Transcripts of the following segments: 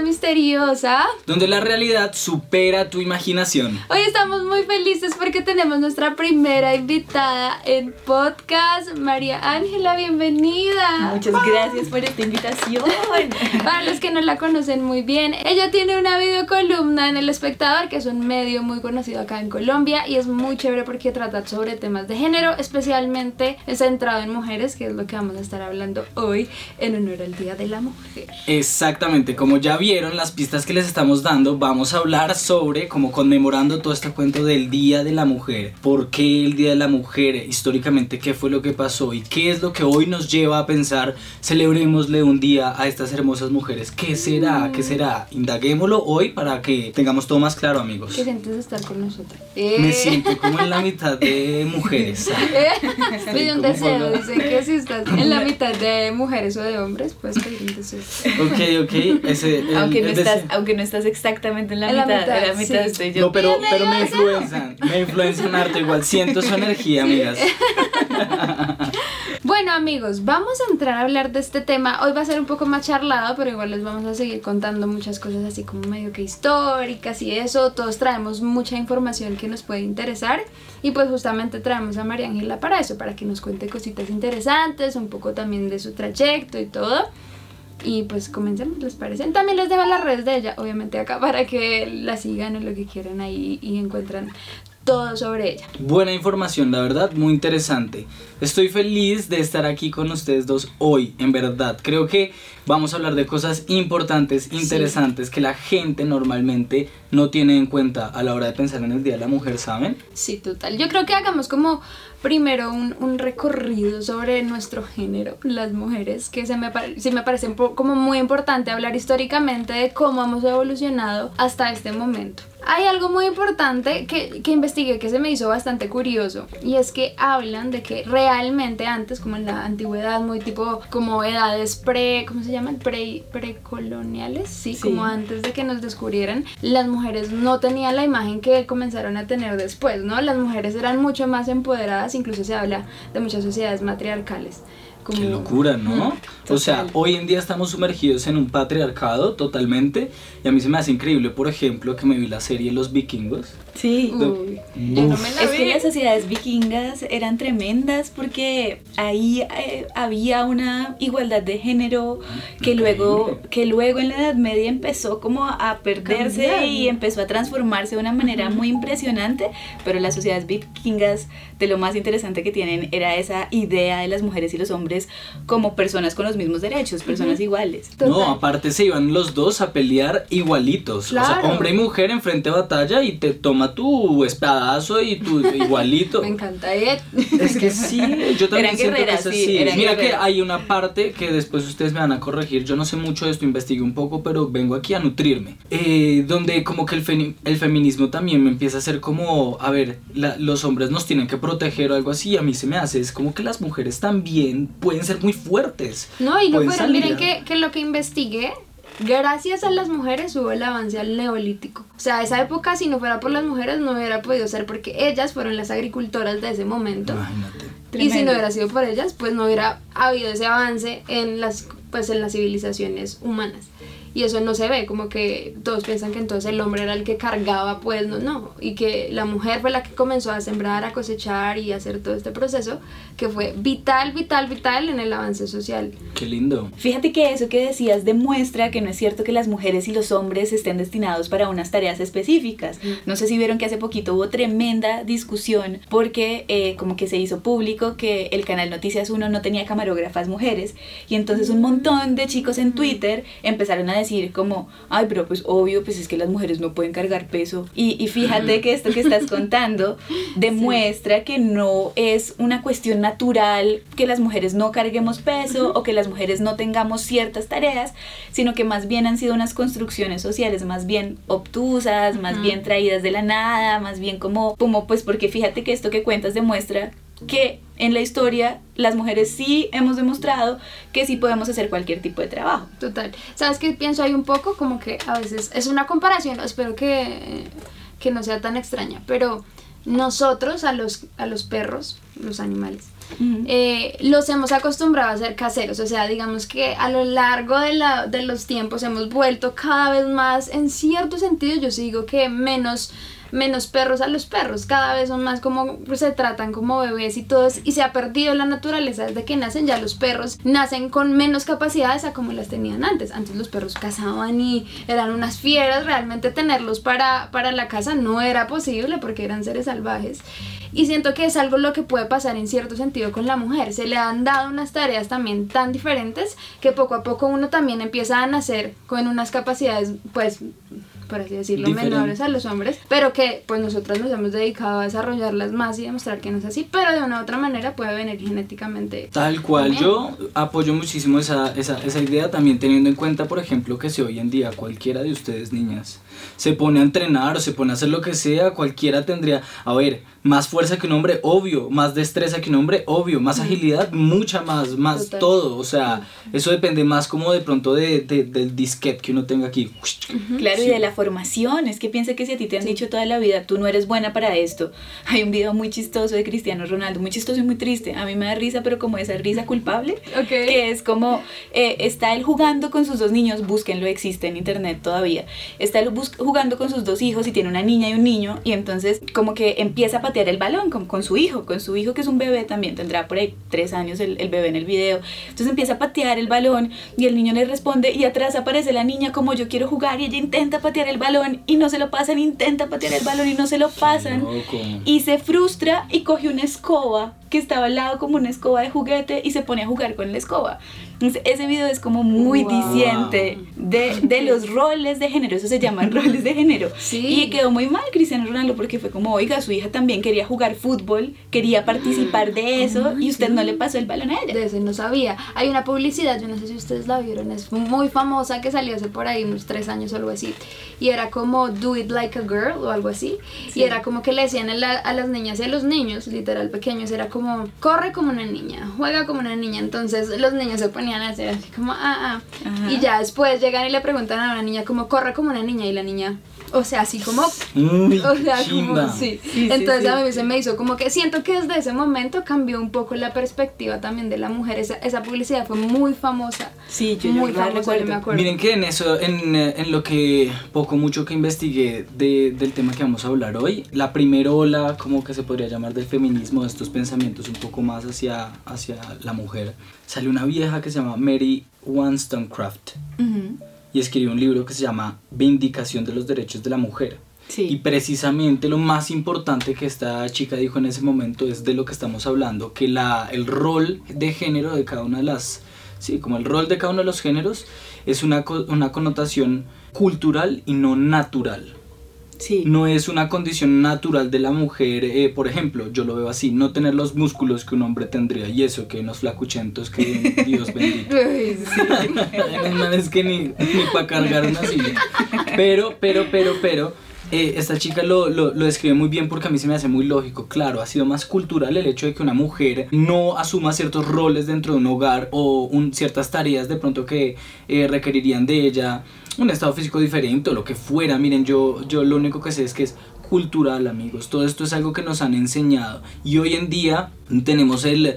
Misteriosa, donde la realidad supera tu imaginación. Hoy estamos muy felices porque tenemos nuestra primera invitada en podcast, María Ángela, bienvenida. Muchas gracias por esta invitación. Para los que no la conocen muy bien, ella tiene una videocolumna en El Espectador, que es un medio muy conocido acá en Colombia y es muy chévere porque trata sobre temas de género, especialmente centrado en mujeres, que es lo que vamos a estar hablando hoy en honor al Día de la Mujer. Exactamente, como ya vieron las pistas que les estamos dando, vamos a hablar sobre, como conmemorando todo este cuento del Día de la Mujer. ¿Por qué el Día de la Mujer? Históricamente, ¿qué fue lo que pasó? ¿Y qué es lo que hoy nos lleva a pensar, celebrémosle un día a estas hermosas mujeres? ¿Qué será? ¿Qué será? Indaguémoslo hoy para que tengamos todo más claro, amigos. ¿Qué sientes estar con nosotros? Me siento como en la mitad de mujeres. Pide un deseo, dice que si estás en la mitad de mujeres o de hombres, puedes pedir un deseo. Ok, ok. Ese, el- aunque, no el estás, aunque no estás exactamente en la En la mitad, mitad, en la mitad sí. estoy yo. No, pero, pero me influencian, me influencian harto, igual siento su energía, amigas. Bueno amigos, vamos a entrar a hablar de este tema. Hoy va a ser un poco más charlado, pero igual les vamos a seguir contando muchas cosas así como medio que históricas y eso. Todos traemos mucha información que nos puede interesar y pues justamente traemos a María Ángela para eso, para que nos cuente cositas interesantes, un poco también de su trayecto y todo. Y pues comencemos, ¿les parece? También les dejo las redes de ella, obviamente acá, para que la sigan o lo que quieran ahí y encuentran todo sobre ella. Buena información, la verdad, muy interesante. Estoy feliz de estar aquí con ustedes dos hoy, en verdad. Creo que vamos a hablar de cosas importantes, interesantes, que la gente normalmente no tiene en cuenta a la hora de pensar en el Día de la Mujer, ¿saben? Sí, total. Yo creo que hagamos como primero un, un recorrido sobre nuestro género, las mujeres, que se me, sí me parece como muy importante hablar históricamente de cómo hemos evolucionado hasta este momento. Hay algo muy importante que, que investigué que se me hizo bastante curioso y es que hablan de que realmente antes, como en la antigüedad, muy tipo como edades pre, ¿cómo se llaman? Pre, precoloniales, sí, Sí. como antes de que nos descubrieran, las mujeres no tenían la imagen que comenzaron a tener después, ¿no? Las mujeres eran mucho más empoderadas, incluso se habla de muchas sociedades matriarcales. Como... Qué locura, ¿no? o sea, hoy en día estamos sumergidos en un patriarcado totalmente y a mí se me hace increíble, por ejemplo, que me vi la serie Los Vikingos. Sí. Uy, no me la Es vi. que las sociedades vikingas eran tremendas porque ahí eh, había una igualdad de género que luego, que luego en la Edad Media empezó como a perderse Cambiar. y empezó a transformarse de una manera muy impresionante, pero las sociedades vikingas de lo más interesante que tienen era esa idea de las mujeres y los hombres como personas con los mismos derechos, personas iguales. Total. No, aparte se iban los dos a pelear igualitos. O Claro. sea, hombre y mujer en frente de batalla y te tu espadazo y tu igualito. Me encanta. ¿eh? Es que sí, yo también siento que es sí, así. Mira que hay una parte que después ustedes me van a corregir. Yo no sé mucho de esto, investigué un poco, pero vengo aquí a nutrirme. Eh, donde como que el, feni- el feminismo también me empieza a ser como, a ver, la- los hombres nos tienen que proteger o algo así. y A mí se me hace, es como que las mujeres también pueden ser muy fuertes. No, y no fueron, miren que, que lo que investigué, gracias a las mujeres hubo el avance al neolítico. O sea, esa época si no fuera por las mujeres no hubiera podido ser porque ellas fueron las agricultoras de ese momento. Imagínate. Y si no hubiera sido por ellas, pues no hubiera habido ese avance en las, pues en las civilizaciones humanas. Y eso no se ve, como que todos piensan que entonces el hombre era el que cargaba, pues no, no. Y que la mujer fue la que comenzó a sembrar, a cosechar y a hacer todo este proceso, que fue vital, vital, vital en el avance social. Qué lindo. Fíjate que eso que decías demuestra que no es cierto que las mujeres y los hombres estén destinados para unas tareas específicas. No sé si vieron que hace poquito hubo tremenda discusión porque eh, como que se hizo público que el canal Noticias 1 no tenía camarógrafas mujeres y entonces un montón de chicos en Twitter empezaron a decir como, ay, pero pues obvio, pues es que las mujeres no pueden cargar peso. Y, y fíjate que esto que estás contando demuestra que no es una cuestión natural que las mujeres no carguemos peso o que las mujeres no tengamos ciertas tareas, sino que más bien han sido unas construcciones sociales más bien obtusas, más bien traídas de la nada, más bien como, como pues porque fíjate que esto que cuentas demuestra que en la historia las mujeres sí hemos demostrado que sí podemos hacer cualquier tipo de trabajo. Total. ¿Sabes qué pienso ahí un poco? Como que a veces es una comparación, espero que, que no sea tan extraña, pero nosotros a los, a los perros, los animales, eh, los hemos acostumbrado a ser caseros, o sea, digamos que a lo largo de, la, de los tiempos hemos vuelto cada vez más, en cierto sentido, yo sí digo que menos menos perros a los perros, cada vez son más como pues, se tratan como bebés y todos y se ha perdido la naturaleza desde que nacen ya los perros nacen con menos capacidades a como las tenían antes antes los perros cazaban y eran unas fieras realmente tenerlos para, para la casa no era posible porque eran seres salvajes y siento que es algo lo que puede pasar en cierto sentido con la mujer. Se le han dado unas tareas también tan diferentes que poco a poco uno también empieza a nacer con unas capacidades, pues, por así decirlo, Diferente. menores a los hombres, pero que pues nosotras nos hemos dedicado a desarrollarlas más y demostrar que no es así, pero de una u otra manera puede venir genéticamente. Tal cual, También. yo apoyo muchísimo esa, esa, esa idea, también teniendo en cuenta, por ejemplo, que si hoy en día cualquiera de ustedes, niñas, se pone a entrenar o se pone a hacer lo que sea, cualquiera tendría, a ver, más fuerza que un hombre, obvio, más destreza que un hombre, obvio, más agilidad, mucha más, más Total. todo, o sea, eso depende más como de pronto de, de- del disquete que uno tenga aquí. Claro, Sí. y de la formación. Es que piensa que si a ti te han dicho toda la vida, tú no eres buena para esto. Hay un video muy chistoso de Cristiano Ronaldo, muy chistoso y muy triste. A mí me da risa, pero como esa risa culpable. Ok. Que es como, eh, está él jugando con sus dos niños, búsquenlo, existe en internet todavía. Está él bus- jugando con sus dos hijos y tiene una niña y un niño. Y entonces como que empieza a patear el balón con, con su hijo, con su hijo que es un bebé también, tendrá por ahí tres años el, el bebé en el video. Entonces empieza a patear el balón y el niño le responde y atrás aparece la niña como yo quiero jugar y ella intenta patear el balón y no se lo pasan, intenta patear el balón y no se lo pasan. Y se frustra y coge una escoba que estaba al lado como una escoba de juguete y se pone a jugar con la escoba. Entonces, ese video es como muy Wow. diciente de, de los roles de género, eso se llaman roles de género. Sí. Y quedó muy mal Cristiano Ronaldo porque fue como, oiga, su hija también quería jugar fútbol, quería participar de eso y usted no le pasó el balón a ella. De ese no sabía. Hay una publicidad, yo no sé si ustedes la vieron, es muy famosa que salió hace por ahí unos tres años o algo así. Y era como Do It Like a Girl o algo así. Sí. Y era como que le decían a, la- a las niñas y a los niños, literal pequeños, era como corre como una niña, juega como una niña. Entonces los niños se ponían a hacer así como ah, ah. Ajá. Y ya después llegan y le preguntan a una niña como corre como una niña y la niña, o sea, así como Uy, o sea, como sí. Entonces sí. a mí se me hizo como que siento que desde ese momento cambió un poco la perspectiva también de la mujer. Esa, esa publicidad fue muy famosa. Sí, yo, muy yo famosa, recuerdo. me acuerdo. Miren que en eso, en, eh, en lo que poco mucho que investigué de- del tema que vamos a hablar hoy, la primera ola, como que se podría llamar del feminismo, de estos pensamientos un poco más hacia, hacia la mujer, salió una vieja que se llama Mary Wollstonecraft Ujú. Y escribió un libro que se llama Vindicación de los Derechos de la Mujer. Sí. Y precisamente lo más importante que esta chica dijo en ese momento es de lo que estamos hablando, que la, el rol de género de cada una de las, sí, como el rol de cada uno de los géneros es una, una connotación cultural y no natural. Sí. No es una condición natural de la mujer, eh, por ejemplo, yo lo veo así, no tener los músculos que un hombre tendría y eso, que unos flacuchentos que Dios bendito. Manes que ni, ni para cargar una silla. Pero, pero, pero, pero, eh, esta chica lo, lo, lo describe muy bien porque a mí se me hace muy lógico. Claro, ha sido más cultural el hecho de que una mujer no asuma ciertos roles dentro de un hogar o ciertas tareas de pronto que eh, requerirían de ella un estado físico diferente o lo que fuera. Miren, yo, yo lo único que sé es que es cultural, amigos. Todo esto es algo que nos han enseñado. Y hoy en día tenemos el,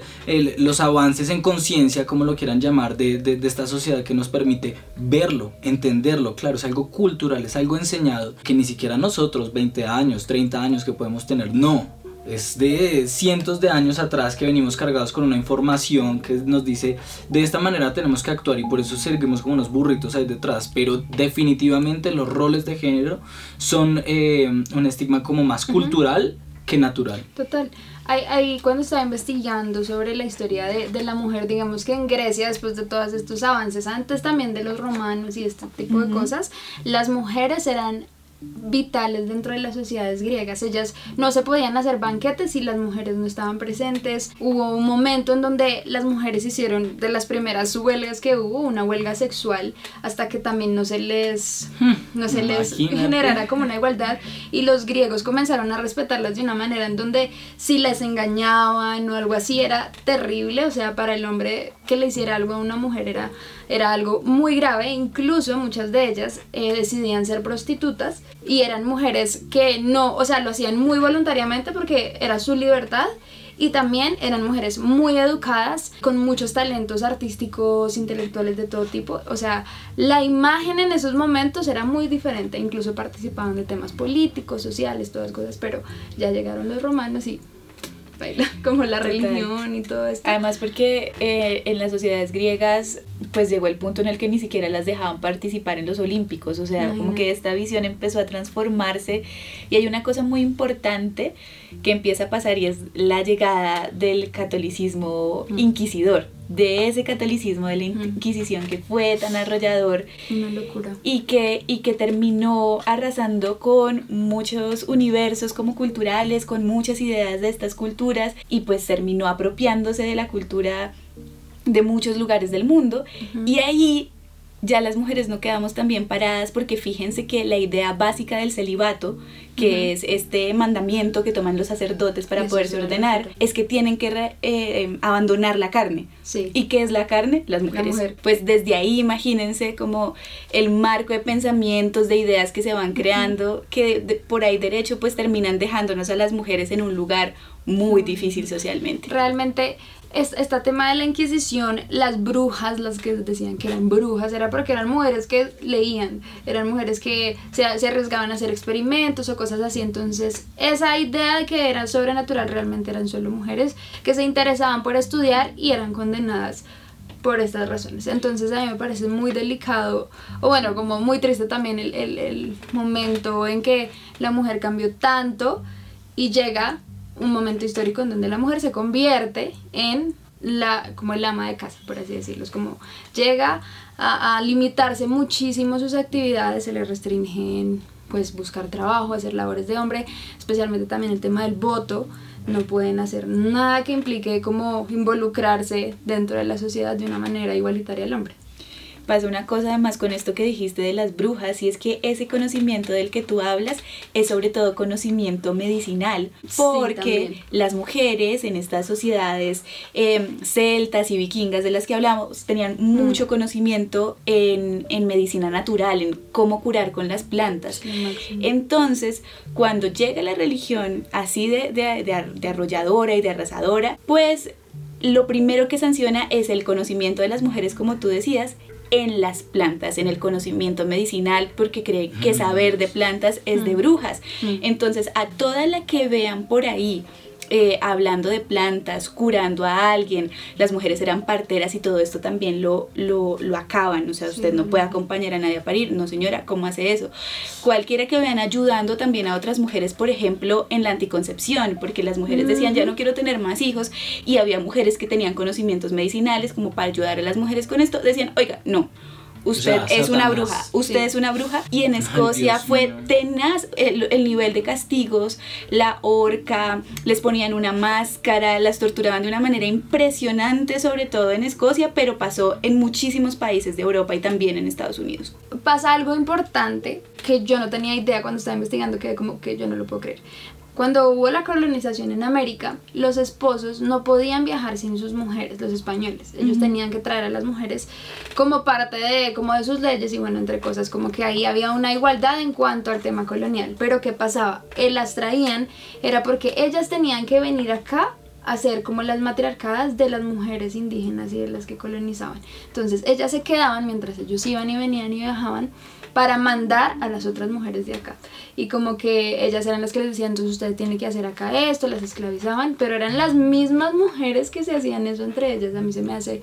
los avances en conciencia, como lo quieran llamar, de, de- de esta sociedad que nos permite verlo, entenderlo. Claro, es algo cultural, es algo enseñado que ni siquiera nosotros, 20 años, 30 años que podemos tener, no. Es de cientos de años atrás que venimos cargados con una información que nos dice de esta manera tenemos que actuar y por eso seguimos como unos burritos ahí detrás. Pero definitivamente los roles de género son eh, un estigma como más cultural que natural. Total. Ahí, ahí cuando estaba investigando sobre la historia de, de la mujer, digamos que en Grecia, después de todos estos avances, antes también de los romanos y este tipo de cosas, las mujeres eran vitales dentro de las sociedades griegas. Ellas no se podían hacer banquetes si las mujeres no estaban presentes. Hubo un momento en donde las mujeres hicieron de las primeras huelgas que hubo, una huelga sexual, hasta que también no se les, no se les generara como una igualdad y los griegos comenzaron a respetarlas de una manera en donde si les engañaban o algo así era terrible, o sea, para el hombre que le hiciera algo a una mujer era, era algo muy grave, incluso muchas de ellas eh, decidían ser prostitutas y eran mujeres que no, o sea, lo hacían muy voluntariamente porque era su libertad y también eran mujeres muy educadas, con muchos talentos artísticos, intelectuales de todo tipo. O sea, la imagen en esos momentos era muy diferente, incluso participaban de temas políticos, sociales, todas cosas, pero ya llegaron los romanos y como la religión y todo esto. Además porque eh, en las sociedades griegas pues llegó el punto en el que ni siquiera las dejaban participar en los olímpicos, o sea, como que esta visión empezó a transformarse. Y hay una cosa muy importante que empieza a pasar y es la llegada del catolicismo inquisidor de ese catolicismo de la Inquisición que fue tan arrollador. Una locura. Y que, y que terminó arrasando con muchos universos como culturales, con muchas ideas de estas culturas y pues terminó apropiándose de la cultura de muchos lugares del mundo. Y ahí ya las mujeres no quedamos tan bien paradas porque fíjense que la idea básica del celibato, que es este mandamiento que toman los sacerdotes para poderse ordenar, es que tienen que eh, em, abandonar la carne. Sí. ¿Y qué es la carne? Las mujeres. Pues desde ahí imagínense como el marco de pensamientos, de ideas que se van creando, que por ahí derecho pues terminan dejándonos a las mujeres en un lugar muy difícil socialmente. Realmente este tema de la Inquisición, las brujas, las que decían que eran brujas, era porque eran mujeres que leían, eran mujeres que se, se, arriesgaban a hacer experimentos o cosas así. Entonces, esa idea de que era sobrenatural realmente eran solo mujeres que se interesaban por estudiar y eran condenadas por estas razones. Entonces, a mí me parece muy delicado, o bueno, como muy triste también el, el, el momento en que la mujer cambió tanto y llega un momento histórico en donde la mujer se convierte en la, como el ama de casa, por así decirlo. Es como llega a, limitarse muchísimo sus actividades, se le restringen pues buscar trabajo, hacer labores de hombre, especialmente también el tema del voto, no pueden hacer nada que implique como involucrarse dentro de la sociedad de una manera igualitaria al hombre pasa una cosa además con esto que dijiste de las brujas y es que ese conocimiento del que tú hablas es sobre todo conocimiento medicinal porque las mujeres en estas sociedades em, celtas y vikingas de las que hablamos tenían mucho mm. conocimiento en, en, medicina natural, en cómo curar con las plantas. Entonces, cuando llega la religión así de, de, de arrolladora y de arrasadora, pues lo primero que sanciona es el conocimiento de las mujeres, como tú decías, en las plantas, en el conocimiento medicinal, porque cree que saber de plantas es de brujas. Entonces, a toda la que vean por ahí eh, hablando de plantas, curando a alguien, las mujeres eran parteras y todo esto también lo, lo, lo acaban, o sea, usted no puede acompañar a nadie a parir, no señora, ¿cómo hace eso? Cualquiera que vean ayudando también a otras mujeres, por ejemplo, en la anticoncepción, porque las mujeres decían, ya no quiero tener más hijos, y había mujeres que tenían conocimientos medicinales como para ayudar a las mujeres con esto, decían, oiga, no, usted es una bruja, usted es una bruja. Y en Escocia fue tenaz el, el, nivel de castigos, la horca, les ponían una máscara, las torturaban de una manera impresionante, sobre todo en Escocia, pero pasó en muchísimos países de Europa y también en Estados Unidos. Pasa algo importante que yo no tenía idea cuando estaba investigando, que como que yo no lo puedo creer. Cuando hubo la colonización en América, los esposos no podían viajar sin sus mujeres, los españoles. Ellos tenían que traer a las mujeres como parte de, como de sus leyes y bueno, entre cosas, como que ahí había una igualdad en cuanto al tema colonial. Pero ¿qué pasaba? Él las traían, era porque ellas tenían que venir acá a ser como las matriarcadas de las mujeres indígenas y de las que colonizaban. Entonces ellas se quedaban mientras ellos iban y venían y viajaban para mandar a las otras mujeres de acá. Y como que ellas eran las que les decían, entonces usted tiene que hacer acá esto, las esclavizaban, pero eran las mismas mujeres que se hacían eso entre ellas. A mí se me hace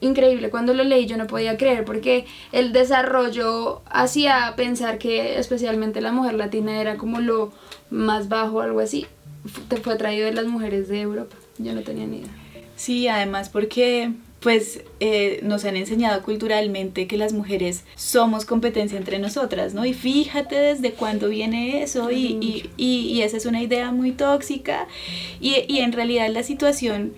increíble. Cuando lo leí yo no podía creer porque el desarrollo hacía pensar que especialmente la mujer latina era como lo más bajo algo así. Fue traído de las mujeres de Europa. Yo no tenía ni idea. Sí, además porque pues eh, nos han enseñado culturalmente que las mujeres somos competencia entre nosotras, ¿no? Y fíjate desde cuándo viene eso y, y, y, esa es una idea muy tóxica y, en realidad la situación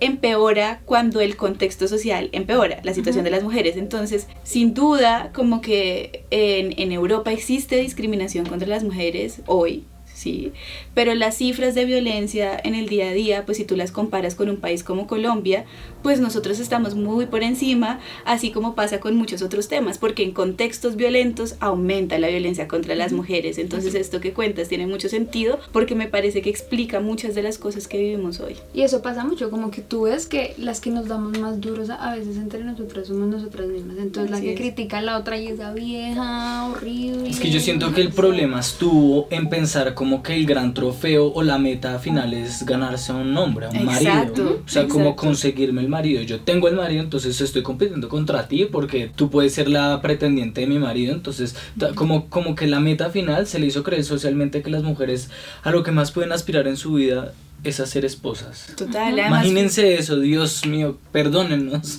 empeora cuando el contexto social empeora, la situación de las mujeres. Entonces, sin duda, como que en, en Europa existe discriminación contra las mujeres hoy, sí, pero las cifras de violencia en el día a día, pues si tú las comparas con un país como Colombia, pues nosotros estamos muy por encima, así como pasa con muchos otros temas, porque en contextos violentos aumenta la violencia contra las mujeres. Entonces esto que cuentas tiene mucho sentido porque me parece que explica muchas de las cosas que vivimos hoy. Y eso pasa mucho, como que tú ves que las que nos damos más duros a veces entre nosotras somos nosotras mismas. Entonces la Así que es. critica a la otra y esa vieja horrible. Es que yo siento que el problema estuvo en pensar como que el gran trofeo o la meta final es ganarse a un hombre, a un Exacto, marido. O sea, como exacto. conseguirme el marido. Yo tengo el marido, entonces estoy compitiendo contra ti porque tú puedes ser la pretendiente de mi marido. Entonces, como, como que la meta final se le hizo creer socialmente que las mujeres a lo que más pueden aspirar en su vida es a ser esposas. Total, además, Imagínense eso, Dios mío, perdónennos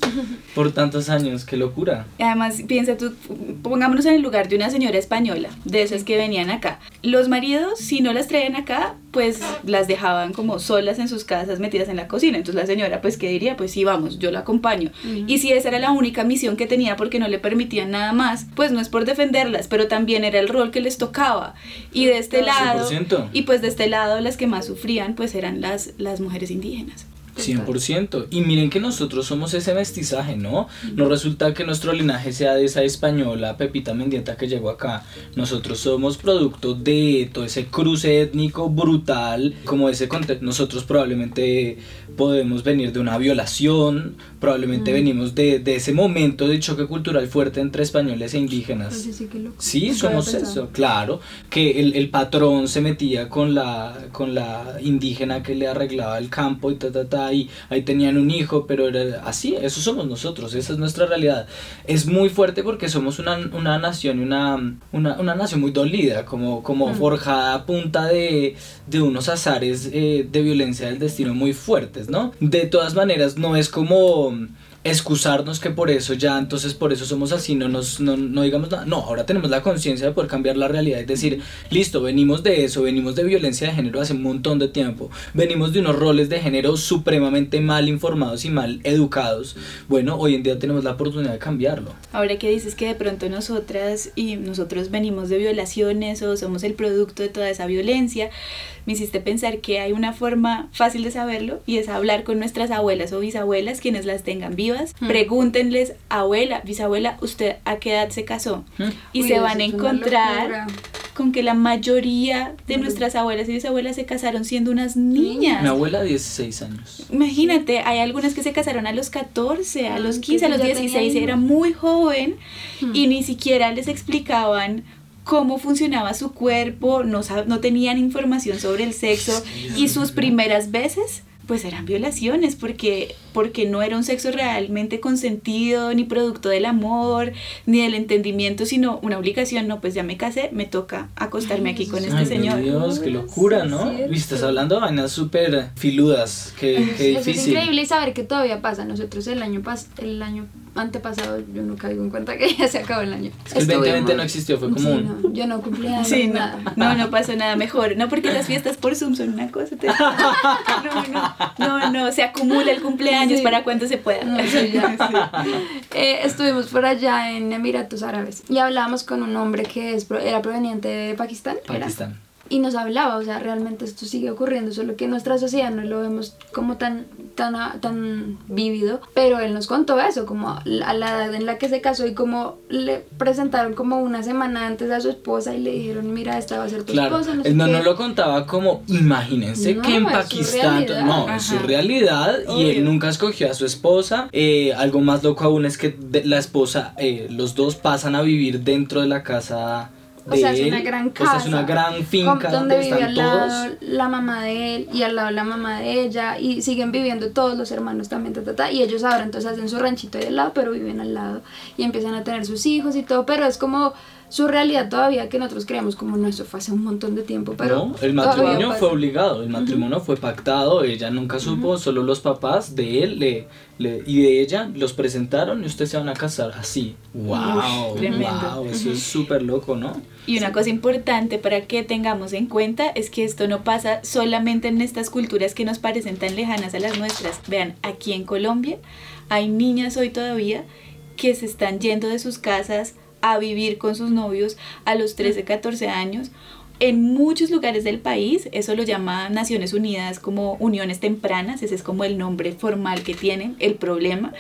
por tantos años, qué locura. Además, piensa tú, pongámonos en el lugar de una señora española, de esas que venían acá. Los maridos, si no las traían acá, pues las dejaban como solas en sus casas, metidas en la cocina. Entonces la señora, pues, ¿qué diría? Pues sí, vamos, yo la acompaño. Y si esa era la única misión que tenía porque no le permitían nada más, pues no es por defenderlas, pero también era el rol que les tocaba. Y de este lado, 100%. y pues de este lado las que más sufrían, pues eran las, las mujeres indígenas. 100%. Y miren que nosotros somos ese mestizaje, ¿no? No resulta que nuestro linaje sea de esa española Pepita Mendieta que llegó acá. Nosotros somos producto de todo ese cruce étnico brutal, como ese contexto. Nosotros probablemente podemos venir de una violación, probablemente venimos de, de ese momento de choque cultural fuerte entre españoles e indígenas. Sí. Sí, somos eso, claro, que el, el patrón se metía con la, con la indígena que le arreglaba el campo y ta, ta, ta, y ahí tenían un hijo, pero era así, eso somos nosotros, esa es nuestra realidad. Es muy fuerte porque somos una, una nación, una, una, una nación muy dolida, como, como forjada a punta de, de unos azares eh, de violencia del destino muy fuertes, ¿no? De todas maneras, no es como excusarnos que por eso ya, entonces por eso somos así, no nos no, no digamos nada. No, ahora tenemos la conciencia de poder cambiar la realidad, es decir, listo, venimos de eso, venimos de violencia de género hace un montón de tiempo, venimos de unos roles de género supremamente mal informados y mal educados. Bueno, hoy en día tenemos la oportunidad de cambiarlo. Ahora que dices que de pronto nosotras y nosotros venimos de violaciones o somos el producto de toda esa violencia, me hiciste pensar que hay una forma fácil de saberlo y es hablar con nuestras abuelas o bisabuelas, quienes las tengan vivas. Pregúntenles, abuela, bisabuela, ¿usted a qué edad se casó? ¿Mm? Y Uy, se van a encontrar con que la mayoría de nuestras abuelas y bisabuelas se casaron siendo unas niñas. Mi abuela 16 años. Imagínate, hay algunas que se casaron a los 14, a Ah, los que 15, a los ya 16, tenían- era muy joven Hmm. y ni siquiera les explicaban cómo funcionaba su cuerpo, no, no tenían información sobre el sexo y sus primeras veces pues eran violaciones porque porque no era un sexo realmente consentido ni producto del amor ni del entendimiento sino una obligación no pues ya me casé me toca acostarme aquí con este Ay, señor Dios, qué locura, sí, ¿no? Y estás hablando de vainas súper filudas, qué, qué Eso es difícil. increíble saber que todavía pasa. Nosotros el año pas el año antepasado, yo nunca digo en cuenta que ya se acabó el año. Es que el Estuvimos- 2020 no existió, fue como Sí, un... no, yo no cumplí años, Sí, no, nada. no, no pasó nada mejor. No, porque las fiestas por Zoom son una cosa. te- No, no, no, no, se acumula el cumpleaños Sí. para cuando se pueda. No, sí, ya. Eh, estuvimos por allá en Emiratos Árabes y hablábamos con un hombre que es, pro- era proveniente de Pakistán. era. Y nos hablaba, o sea, realmente esto sigue ocurriendo, solo que en nuestra sociedad no lo vemos como tan, tan, a- tan vívido. Pero él nos contó eso, como a la edad en la que se casó y como le presentaron como una semana antes a su esposa y le dijeron, mira, esta va a ser tu Claro, esposa. No sé no lo contaba como, imagínense No, que en Pakistán, no, es su realidad y él nunca escogió a su esposa. Eh, algo más loco aún es que la esposa, eh, los dos pasan a vivir dentro de la casa O sea, es una gran O casa. sea, es una gran finca donde donde vive están al lado todos. la mamá de él y al lado la mamá de ella y siguen viviendo todos los hermanos también ta, ta, ta, y ellos ahora entonces hacen su ranchito ahí al lado pero viven al lado y empiezan a tener sus hijos y todo pero es como su realidad todavía que nosotros creemos como no eso fue hace un montón de tiempo pero no, el matrimonio fue obligado, el matrimonio fue pactado, ella nunca supo, solo los papás de él le, le- y de ella los presentaron y ustedes se van a casar así. Wow, tremendo. wow, eso es súper loco, ¿no? Y una cosa importante para que tengamos en cuenta es que esto no pasa solamente en estas culturas que nos parecen tan lejanas a las nuestras. Vean, aquí en Colombia hay niñas hoy todavía que se están yendo de sus casas a vivir con sus novios a los 13, 14 años. En muchos lugares del país, eso lo llama Naciones Unidas como uniones tempranas, ese es como el nombre formal que tienen, el problema,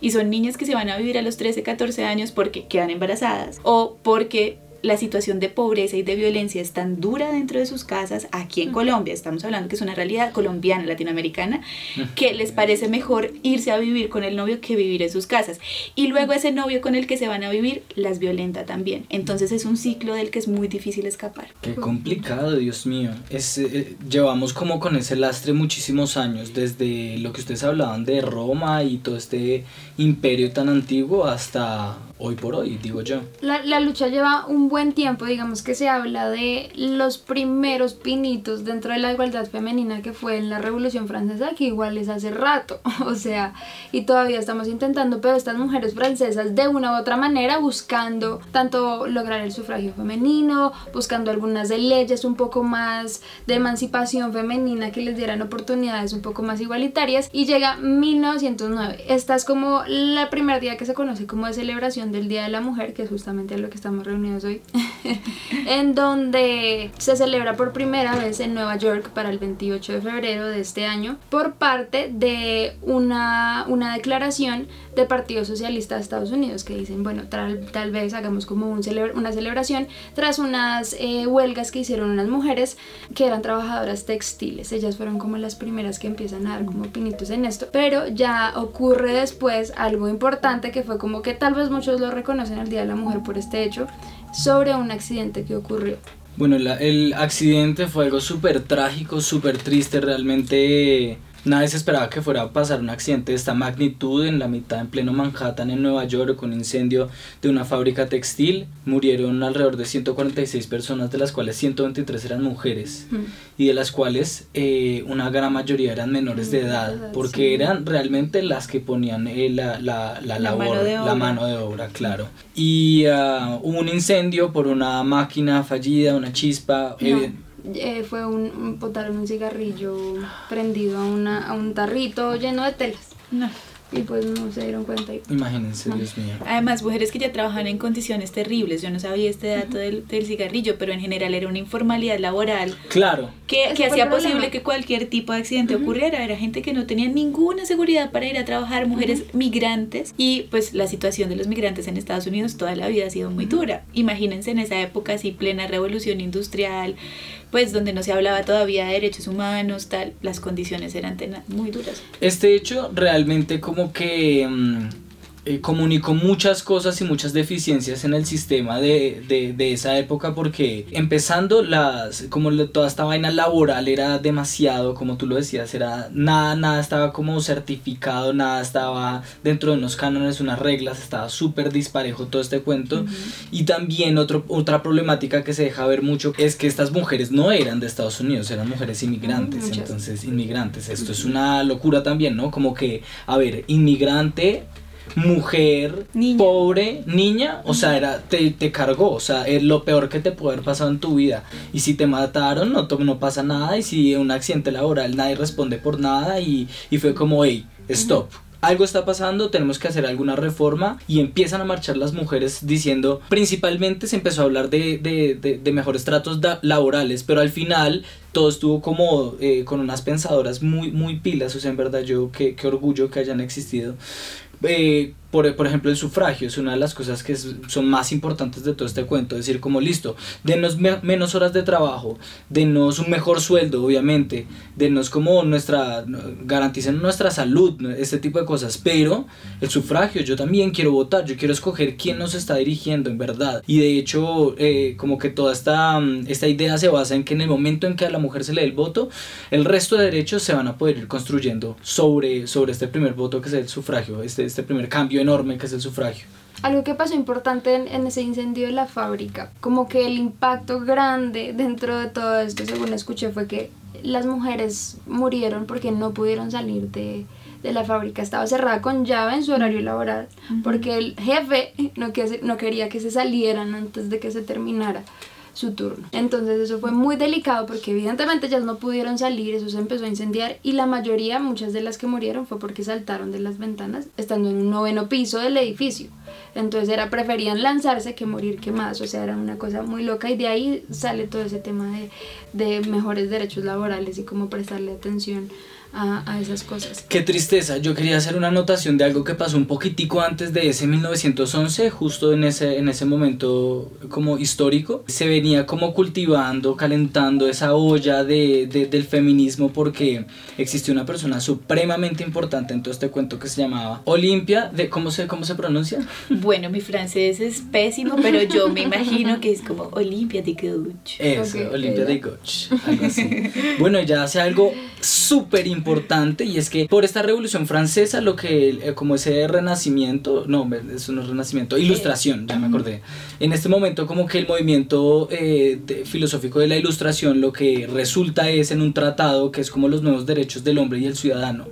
y son niñas que se van a vivir a los 13, 14 años porque quedan embarazadas o porque la situación de pobreza y de violencia es tan dura dentro de sus casas, aquí en Colombia, estamos hablando que es una realidad colombiana, latinoamericana, que les parece mejor irse a vivir con el novio que vivir en sus casas. Y luego ese novio con el que se van a vivir las violenta también. Entonces es un ciclo del que es muy difícil escapar. Qué complicado, Dios mío. Es, eh, llevamos como con ese lastre muchísimos años, desde lo que ustedes hablaban de Roma y todo este imperio tan antiguo hasta hoy por hoy, digo yo. La, la, lucha lleva un buen tiempo, digamos que se habla de los primeros pinitos dentro de la igualdad femenina que fue en la Revolución Francesa, que igual es hace rato, o sea, y todavía estamos intentando, pero estas mujeres francesas de una u otra manera buscando tanto lograr el sufragio femenino, buscando algunas de leyes un poco más de emancipación femenina que les dieran oportunidades un poco más igualitarias, y llega 1909. Esta es como la primer día que se conoce como de celebración del Día de la Mujer, que es justamente lo que estamos reunidos hoy, en donde se celebra por primera vez en Nueva York para el 28 de febrero de este año por parte de una, una declaración del Partido Socialista de Estados Unidos que dicen, bueno, tal, tal vez hagamos como un una celebración tras unas eh, huelgas que hicieron unas mujeres que eran trabajadoras textiles. Ellas fueron como las primeras que empiezan a dar como pinitos en esto, pero ya ocurre después algo importante que fue como que tal vez muchos lo reconocen el Día de la Mujer por este hecho, sobre un accidente que ocurrió. Bueno, el accidente fue algo súper trágico, súper triste, realmente Nadie se esperaba que fuera a pasar un accidente de esta magnitud en la mitad, en pleno Manhattan, en Nueva York, con un incendio de una fábrica textil. Murieron alrededor de 146 personas, de las cuales 123 eran mujeres, y de las cuales eh, una gran mayoría eran menores de edad, porque eran realmente las que ponían eh, la, la, la, labor, la mano de obra, claro. Y uh, hubo un incendio por una máquina fallida, una chispa. Eh, fue un, botaron un cigarrillo prendido a, una, a un tarrito lleno de telas. No y pues no se dieron cuenta. Imagínense, Dios mío. Además, mujeres que ya trabajan en condiciones terribles. Yo no sabía este dato del, del, cigarrillo, pero en general era una informalidad laboral. Claro. Que, que hacía posible que cualquier tipo de accidente ocurriera. Era gente que no tenía ninguna seguridad para ir a trabajar, mujeres migrantes. Y pues la situación de los migrantes en Estados Unidos toda la vida ha sido muy dura. Imagínense en esa época así, plena revolución industrial, pues donde no se hablaba todavía de derechos humanos, tal, las condiciones eran muy duras. Este hecho realmente como que... Mm, eh, comunicó muchas cosas y muchas deficiencias en el sistema de, de, de, esa época porque empezando las como toda esta vaina laboral era demasiado como tú lo decías era nada nada estaba como certificado nada estaba dentro de unos cánones unas reglas estaba súper disparejo todo este cuento. Y también otro, otra problemática que se deja ver mucho es que estas mujeres no eran de Estados Unidos eran mujeres inmigrantes. Entonces inmigrantes esto es una locura también no como que a ver inmigrante mujer, pobre, niña, o sea, era, te, te, cargó, o sea, es lo peor que te puede haber pasado en tu vida. Y si te mataron, no, no pasa nada, y si un accidente laboral, nadie responde por nada, y, y fue como, hey, stop algo está pasando, tenemos que hacer alguna reforma y empiezan a marchar las mujeres diciendo, principalmente se empezó a hablar de, de, de, mejores tratos laborales, pero al final todo estuvo como eh, con unas pensadoras muy, muy pilas, o sea, en verdad yo qué, qué orgullo que hayan existido. Eh, por, por, ejemplo, el sufragio es una de las cosas que son más importantes de todo este cuento. decir, como listo, denos menos horas de trabajo, denos un mejor sueldo, obviamente, denos como nuestra, garanticen nuestra salud, este tipo de cosas. Pero el sufragio, yo también quiero votar, yo quiero escoger quién nos está dirigiendo en verdad. Y de hecho, eh, como que toda esta, esta idea se basa en que en el momento en que a la mujer se le dé el voto, el resto de derechos se van a poder ir construyendo sobre, sobre este primer voto que es el sufragio, este, este primer cambio enorme que es el sufragio. Algo que pasó importante en, ese incendio de la fábrica, como que el impacto grande dentro de todo esto, según escuché, fue que las mujeres murieron porque no pudieron salir de, de la fábrica. Estaba cerrada con llave en su horario laboral, porque el jefe no, que, no quería que se salieran antes de que se terminara su turno. Entonces eso fue muy delicado porque evidentemente ellas no pudieron salir, eso se empezó a incendiar y la mayoría, muchas de las que murieron fue porque saltaron de las ventanas estando en un noveno piso del edificio. Entonces era preferían lanzarse que morir quemadas, o sea, era una cosa muy loca y de ahí sale todo ese tema de, de mejores derechos laborales y cómo prestarle atención a, esas cosas. Qué tristeza, yo quería hacer una anotación de algo que pasó un poquitico antes de ese 1911, justo en ese, en ese momento como histórico. Se venía como cultivando, calentando esa olla de, del feminismo porque existió una persona supremamente importante en todo este cuento que se llamaba Olimpia, de, ¿cómo, se, ¿cómo se pronuncia? Bueno, mi francés es pésimo, pero yo me imagino que es como Olimpia de Gauche. Eso, Olimpia de Gauche, algo así. bueno, ella hace algo súper importante importante y es que por esta revolución francesa lo que eh, como ese renacimiento no eso no es renacimiento ilustración ya me acordé. En este momento como que el movimiento eh, filosófico de la ilustración lo que resulta es en un tratado que es como los nuevos derechos del hombre y el ciudadano.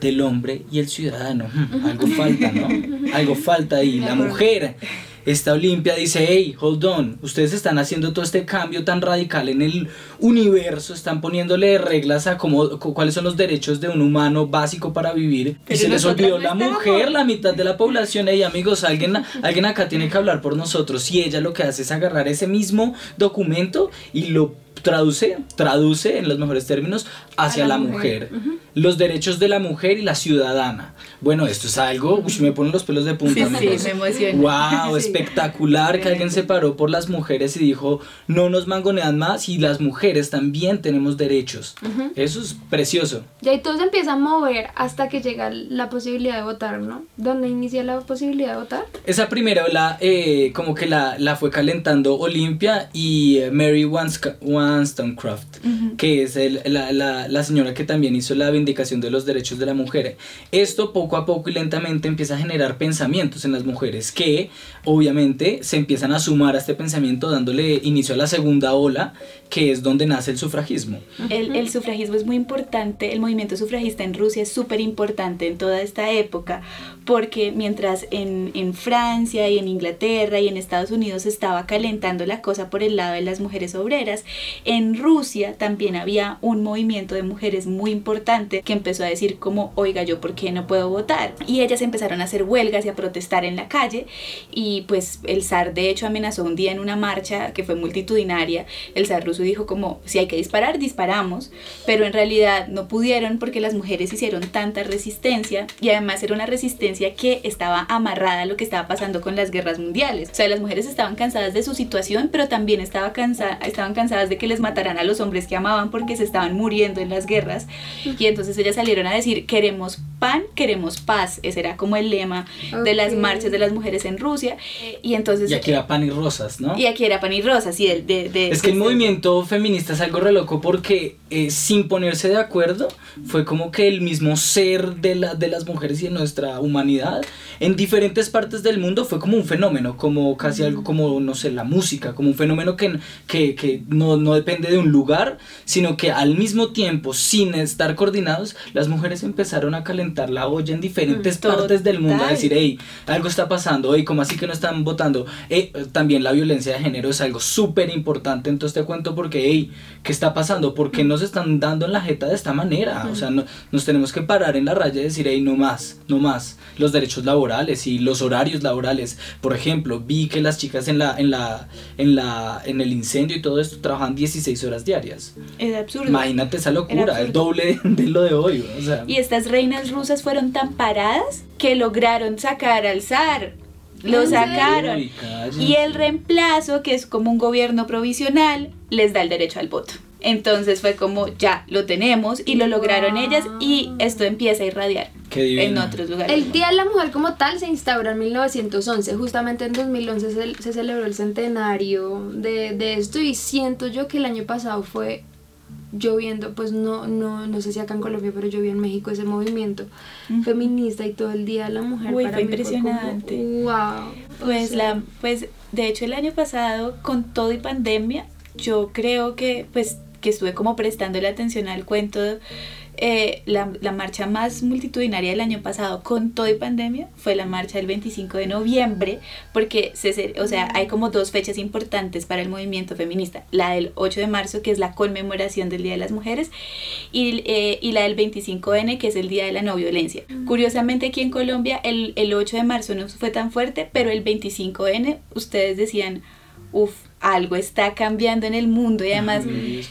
Del hombre y el ciudadano. Algo falta no algo falta ahí la mujer esta Olimpia dice, hey, hold on, ustedes están haciendo todo este cambio tan radical en el universo, están poniéndole reglas a cómo, cuáles son los derechos de un humano básico para vivir. y se les olvidó la mujer, la mitad de la población. Hey, amigos, alguien, alguien acá tiene que hablar por nosotros. Y ella lo que hace es agarrar ese mismo documento y lo traduce, traduce en los mejores términos hacia la, mujer. Los derechos de la mujer y la ciudadana. Bueno, esto es algo, me ponen los pelos de punta. Sí, sí, me emociona. Wow, espectacular que alguien se paró por las mujeres y dijo, no nos mangonean más y las mujeres también tenemos derechos. Eso es precioso. Y ahí todo se empieza a mover hasta que llega la posibilidad de votar, ¿no? ¿Dónde inicia la posibilidad de votar? Esa primera ola, eh, como que la, la, fue calentando Olimpia y eh, Mary Wollstonecraft, que es la, la, la señora que también hizo la vindicación de los derechos de la mujer. Esto poco a poco y lentamente empieza a generar pensamientos en las mujeres que obviamente se empiezan a sumar a este pensamiento dándole inicio a la segunda ola, que es donde nace el sufragismo. El, el sufragismo es muy importante, el movimiento sufragista en Rusia es súper importante en toda esta época, porque mientras en, en Francia y en Inglaterra y en Estados Unidos estaba calentando la cosa por el lado de las mujeres obreras, en Rusia también había un movimiento de mujeres muy importante que empezó a decir como, oiga, yo por qué no puedo votar. Y ellas empezaron a hacer huelgas y a protestar en la calle y pues el zar de hecho amenazó un día en una marcha que fue multitudinaria, el zar ruso dijo como, si hay que disparar, disparamos, pero en realidad no pudieron porque las mujeres hicieron tanta resistencia y además era una resistencia que estaba amarrada a lo que estaba pasando con las guerras mundiales. O sea, las mujeres estaban cansadas de su situación, pero también estaba cansa estaban cansadas de que les mataran a los hombres que amaban porque se estaban muriendo en las guerras y entonces ellas salieron a decir, queremos pan, queremos paz. Ese era como el lema de las marchas de las mujeres en Rusia. Y entonces... Y aquí era pan y rosas, ¿no? Y aquí era pan y rosas, sí. De, de, es que el movimiento feminista es algo re loco porque eh, sin ponerse de acuerdo fue como que el mismo ser de, la, de las mujeres y de nuestra humanidad en diferentes partes del mundo fue como un fenómeno, como casi algo como, no sé, la música, como un fenómeno que, que, que no, no depende de un lugar, sino que al mismo tiempo, sin estar coordinados, las mujeres empezaron a calentar la olla en diferentes mm, partes del mundo, a decir, hey, algo está pasando, hey, como así que no están votando? Hey, también la violencia de género es algo súper importante en todo este cuento porque, hey, ¿qué está pasando? ¿Por qué nos están dando en la jeta de esta manera? O sea, no, nos tenemos que parar en la raya y decir, hey, no más, no más. Los derechos laborales y los horarios laborales. Por ejemplo, vi que las chicas en la, en la, en la, en el incendio y todo esto trabajan 16 horas diarias. Es absurdo. Imagínate esa locura, el doble de lo de hoy. Y estas reinas rusas fueron tan paradas que lograron sacar al zar. Lo sacaron. y el reemplazo, que es como un gobierno provisional, les da el derecho al voto. Entonces fue como, ya, lo tenemos y lo lograron ellas y esto empieza a irradiar en otros lugares. El Día de la Mujer como tal se instauró en 1911, justamente en 2011 se, se celebró el centenario de, de, esto y siento yo que el año pasado fue lloviendo, pues no, no, no sé si acá en Colombia, pero yo vi en México ese movimiento feminista y todo el Día de la Mujer. Uy, fue impresionante. wow. Pues, la, pues de hecho el año pasado con todo y pandemia, yo creo que pues que estuve como prestando la atención al cuento eh, la, la, marcha más multitudinaria del año pasado con todo y pandemia fue la marcha del 25 de noviembre, porque se, o sea, hay como dos fechas importantes para el movimiento feminista, la del 8 de marzo, que es la conmemoración del Día de las Mujeres, y, eh, y la del 25N, que es el Día de la No Violencia. Curiosamente aquí en Colombia el, el 8 de marzo no fue tan fuerte, pero el 25N ustedes decían, uff, algo está cambiando en el mundo y además,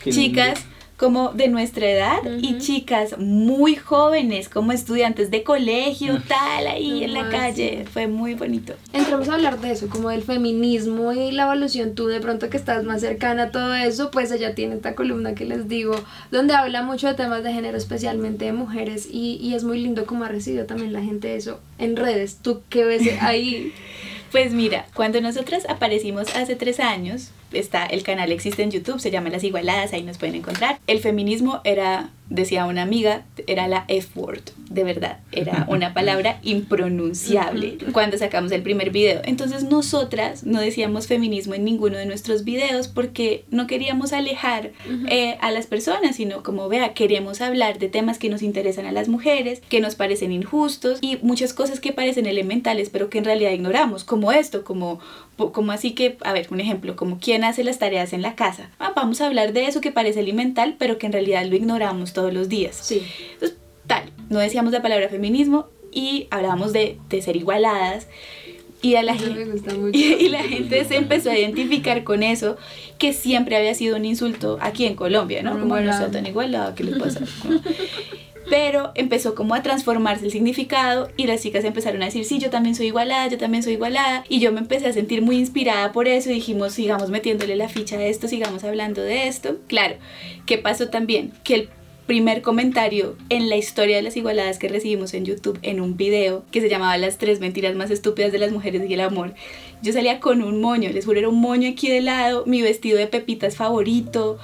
chicas como de nuestra edad y chicas muy jóvenes como estudiantes de colegio, tal, ahí en la calle. Fue muy bonito. Entramos a hablar de eso, como del feminismo y la evolución. Tú de pronto que estás más cercana a todo eso, pues ella tiene esta columna que les digo, donde habla mucho de temas de género, especialmente de mujeres, y, y es muy lindo como ha recibido también la gente eso en redes. ¿Tú qué ves ahí? Pues mira, cuando nosotras aparecimos hace tres años, está el canal existe en YouTube, se llama Las Igualadas, ahí nos pueden encontrar. El feminismo era decía una amiga, era la F-word, de verdad, era una palabra impronunciable cuando sacamos el primer video. Entonces nosotras no decíamos feminismo en ninguno de nuestros videos porque no queríamos alejar eh, a las personas, sino como vea, queremos hablar de temas que nos interesan a las mujeres, que nos parecen injustos y muchas cosas que parecen elementales pero que en realidad ignoramos, como esto, como, como así que, a ver, un ejemplo, como quién hace las tareas en la casa. Ah, vamos a hablar de eso que parece elemental pero que en realidad lo ignoramos todos los días. Sí. Entonces, tal, no decíamos la palabra feminismo y hablábamos de, de ser igualadas. Y, a la gente, y, la gente se empezó a identificar con eso, que siempre había sido un insulto aquí en Colombia, ¿no? Como no tan igualada, ¿qué le pasa? Pero empezó como a transformarse el significado y las chicas empezaron a decir, sí, yo también soy igualada, yo también soy igualada. Y yo me empecé a sentir muy inspirada por eso y dijimos, sigamos metiéndole la ficha a esto, sigamos hablando de esto. Claro, ¿qué pasó también? Que el primer comentario en la historia de las igualadas que recibimos en YouTube en un video que se llamaba Las tres mentiras más estúpidas de las mujeres y el amor. Yo salía con un moño, les juro, era un moño aquí de lado, mi vestido de pepitas favorito,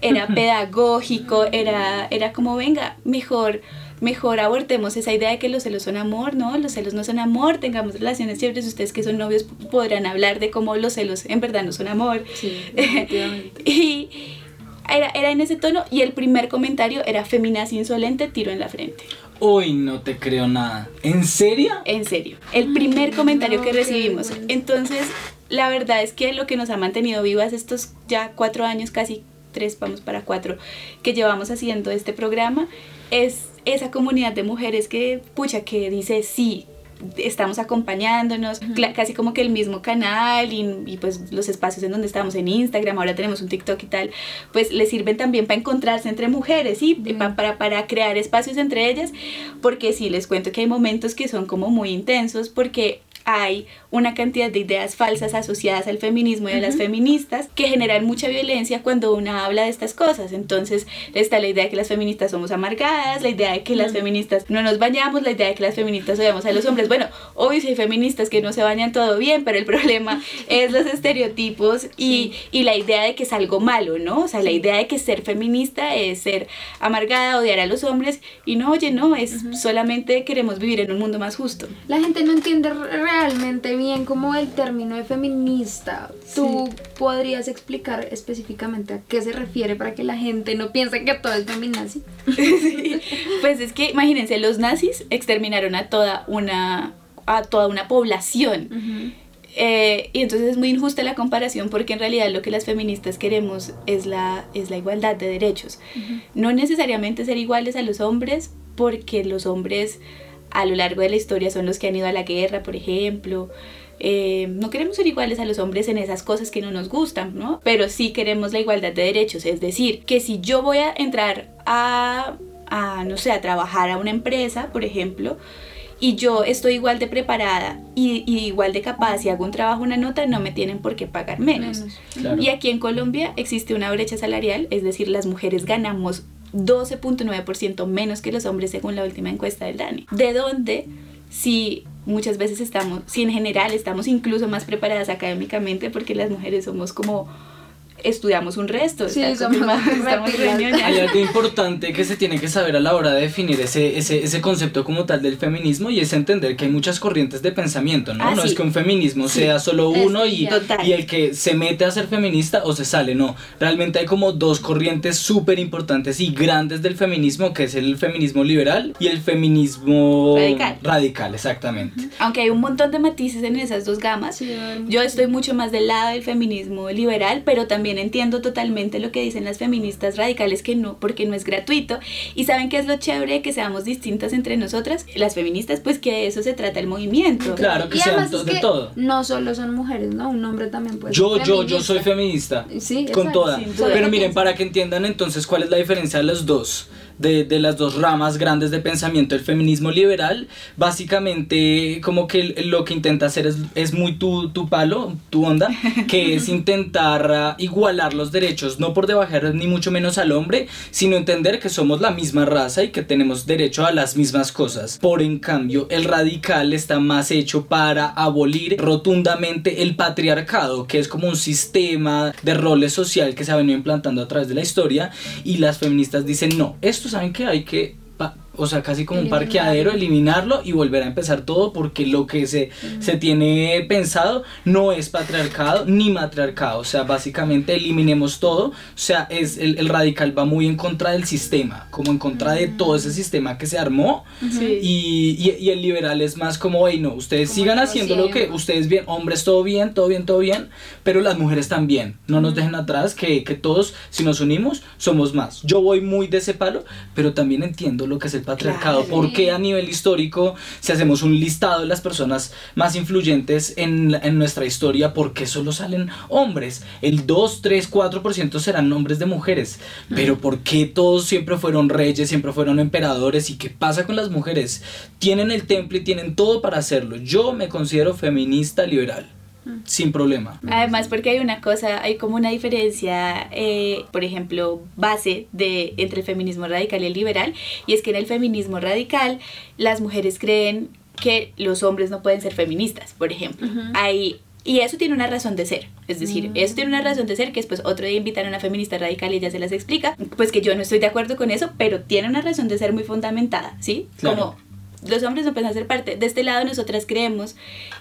era pedagógico, era, era como, venga, mejor mejor abortemos esa idea de que los celos son amor, ¿no? Los celos no son amor, tengamos relaciones chéveres, ustedes que son novios podrán hablar de cómo los celos en verdad no son amor. Sí, y, era, era en ese tono y el primer comentario era feminazi insolente, tiro en la frente. Uy, no te creo nada. ¿En serio? En serio. El primer comentario que recibimos. Entonces, la verdad es que lo que nos ha mantenido vivas estos ya cuatro años, casi tres, vamos para cuatro, que llevamos haciendo este programa, es esa comunidad de mujeres que, pucha, que dice sí, estamos acompañándonos, casi como que el mismo canal y, pues los espacios en donde estamos en Instagram, ahora tenemos un TikTok y tal, pues les sirven también para encontrarse entre mujeres y para, para crear espacios entre ellas, porque sí, les cuento que hay momentos que son como muy intensos porque hay una cantidad de ideas falsas asociadas al feminismo y a las feministas que generan mucha violencia cuando una habla de estas cosas. Entonces está la idea de que las feministas somos amargadas, la idea de que las feministas no nos bañamos, la idea de que las feministas odiamos a los hombres. Bueno, hoy sí hay feministas que no se bañan todo bien, pero el problema es los estereotipos y, y, la idea de que es algo malo, ¿no? O sea, la idea de que ser feminista es ser amargada, odiar a los hombres y no, oye, no, es solamente queremos vivir en un mundo más justo. La gente no entiende realmente bien como el término de feminista. ¿Tú podrías explicar específicamente a qué se refiere para que la gente no piense que todo es feminazi? Pues es que imagínense, los nazis exterminaron a toda una, a toda una población. Eh, y entonces es muy injusta la comparación porque en realidad lo que las feministas queremos es la, es la igualdad de derechos. No necesariamente ser iguales a los hombres porque los hombres a lo largo de la historia son los que han ido a la guerra, por ejemplo. Eh, no queremos ser iguales a los hombres en esas cosas que no nos gustan, ¿no? Pero sí queremos la igualdad de derechos, es decir, que si yo voy a entrar a, a no sé, a trabajar a una empresa, por ejemplo, y yo estoy igual de preparada y, igual de capaz y hago un trabajo, una nota, no me tienen por qué pagar menos. Y aquí en Colombia existe una brecha salarial, es decir, las mujeres ganamos 12.9% menos que los hombres según la última encuesta del DANE. ¿De dónde? Si muchas veces estamos, si en general estamos incluso más preparadas académicamente porque las mujeres somos como estudiamos un resto. Sí, estamos. Hay algo importante que se tiene que saber a la hora de definir ese, ese, ese concepto como tal del feminismo y es entender que hay muchas corrientes de pensamiento, ¿no? Ah, no sí. es que un feminismo Sí. sea solo uno y, y el que se mete a ser feminista o se sale, no. Realmente hay como dos corrientes súper importantes y grandes del feminismo, que es el feminismo liberal y el feminismo Radical. radical, exactamente. Aunque hay un montón de matices en esas dos gamas. Yo estoy mucho más del lado del feminismo liberal, pero también entiendo totalmente lo que dicen las feministas radicales que no, porque no es gratuito. Y saben qué es lo chévere que seamos distintas entre nosotras, las feministas, pues que de eso se trata el movimiento. Claro que y sean to- es de que todo. no solo son mujeres, ¿no? Un hombre también puede Yo, ser yo, yo soy feminista. feminista. Sí, con exacto, toda. Pero miren, para que entiendan entonces cuál es la diferencia de los dos, de, de las dos ramas grandes de pensamiento, el feminismo liberal, básicamente como que lo que intenta hacer es, es muy tu, tu palo, tu onda, que es intentar ah, igualar los derechos, no por debajar ni mucho menos al hombre, sino entender que somos la misma raza y que tenemos derecho a las mismas cosas. Por en cambio, el radical está más hecho para abolir rotundamente el patriarcado, que es como un sistema de roles social que se ha venido implantando a través de la historia y las feministas dicen, no, esto saben que hay que... o sea, casi como un parqueadero, eliminarlo y volver a empezar todo porque lo que se, se tiene pensado no es patriarcado ni matriarcado. O sea, básicamente eliminemos todo. O sea, es, el, el radical va muy en contra del sistema, como en contra de todo ese sistema que se armó. Y, y, y el liberal es más como, hey, no, ustedes Como sigan haciendo lo que ustedes bien, hombres todo bien, todo bien, todo bien, pero las mujeres también. No nos dejen atrás, que, que todos, si nos unimos, somos más. Yo voy muy de ese palo, pero también entiendo lo que es el patriarcado. Claro. Porque a nivel histórico, si hacemos un listado de las personas más influyentes en, en nuestra historia, ¿por qué solo salen hombres? El 2, 3, 4% serán nombres de mujeres. Pero ¿por qué todos siempre fueron reyes, siempre fueron emperadores? ¿Y qué pasa con las mujeres? Tienen el temple y tienen todo para hacerlo. Yo me considero feminista liberal. Sin problema. Además, porque hay una cosa, hay como una diferencia, eh, por ejemplo, base de, entre el feminismo radical y el liberal, y es que en el feminismo radical las mujeres creen que los hombres no pueden ser feministas, por ejemplo. Hay, y eso tiene una razón de ser, es decir, Mm. eso tiene una razón de ser que después otro día invitan a una feminista radical y ella se las explica, pues que yo no estoy de acuerdo con eso, pero tiene una razón de ser muy fundamentada, ¿sí? Claro. Como los hombres no pueden hacer parte. De este lado nosotras creemos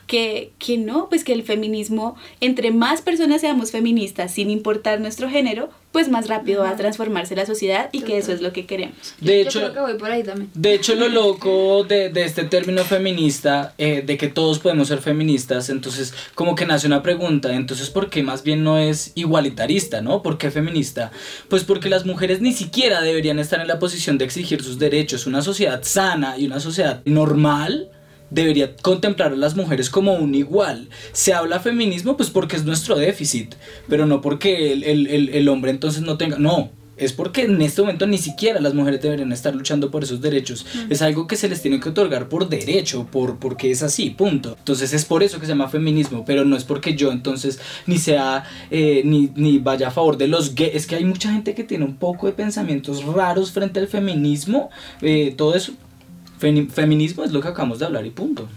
que, que no, pues que el feminismo, entre más personas seamos feministas sin importar nuestro género, pues más rápido va a transformarse la sociedad y que eso es lo que queremos. De Yo hecho, creo que voy por ahí también. De hecho, lo loco de, de este término feminista, eh, de que todos podemos ser feministas, entonces como que nace una pregunta, entonces ¿por qué más bien no es igualitarista, no? ¿Por qué feminista? Pues porque las mujeres ni siquiera deberían estar en la posición de exigir sus derechos. Una sociedad sana y una sociedad normal debería contemplar a las mujeres como un igual. Se habla feminismo pues porque es nuestro déficit, pero no porque el, el- el- el hombre entonces no tenga... No, es porque en este momento ni siquiera las mujeres deberían estar luchando por esos derechos. Es algo que se les tiene que otorgar por derecho, por, porque es así, punto. Entonces es por eso que se llama feminismo, pero no es porque yo entonces ni sea, eh, ni, ni vaya a favor de los gays. Es que hay mucha gente que tiene un poco de pensamientos raros frente al feminismo, eh, todo eso. Feminismo es lo que acabamos de hablar y punto.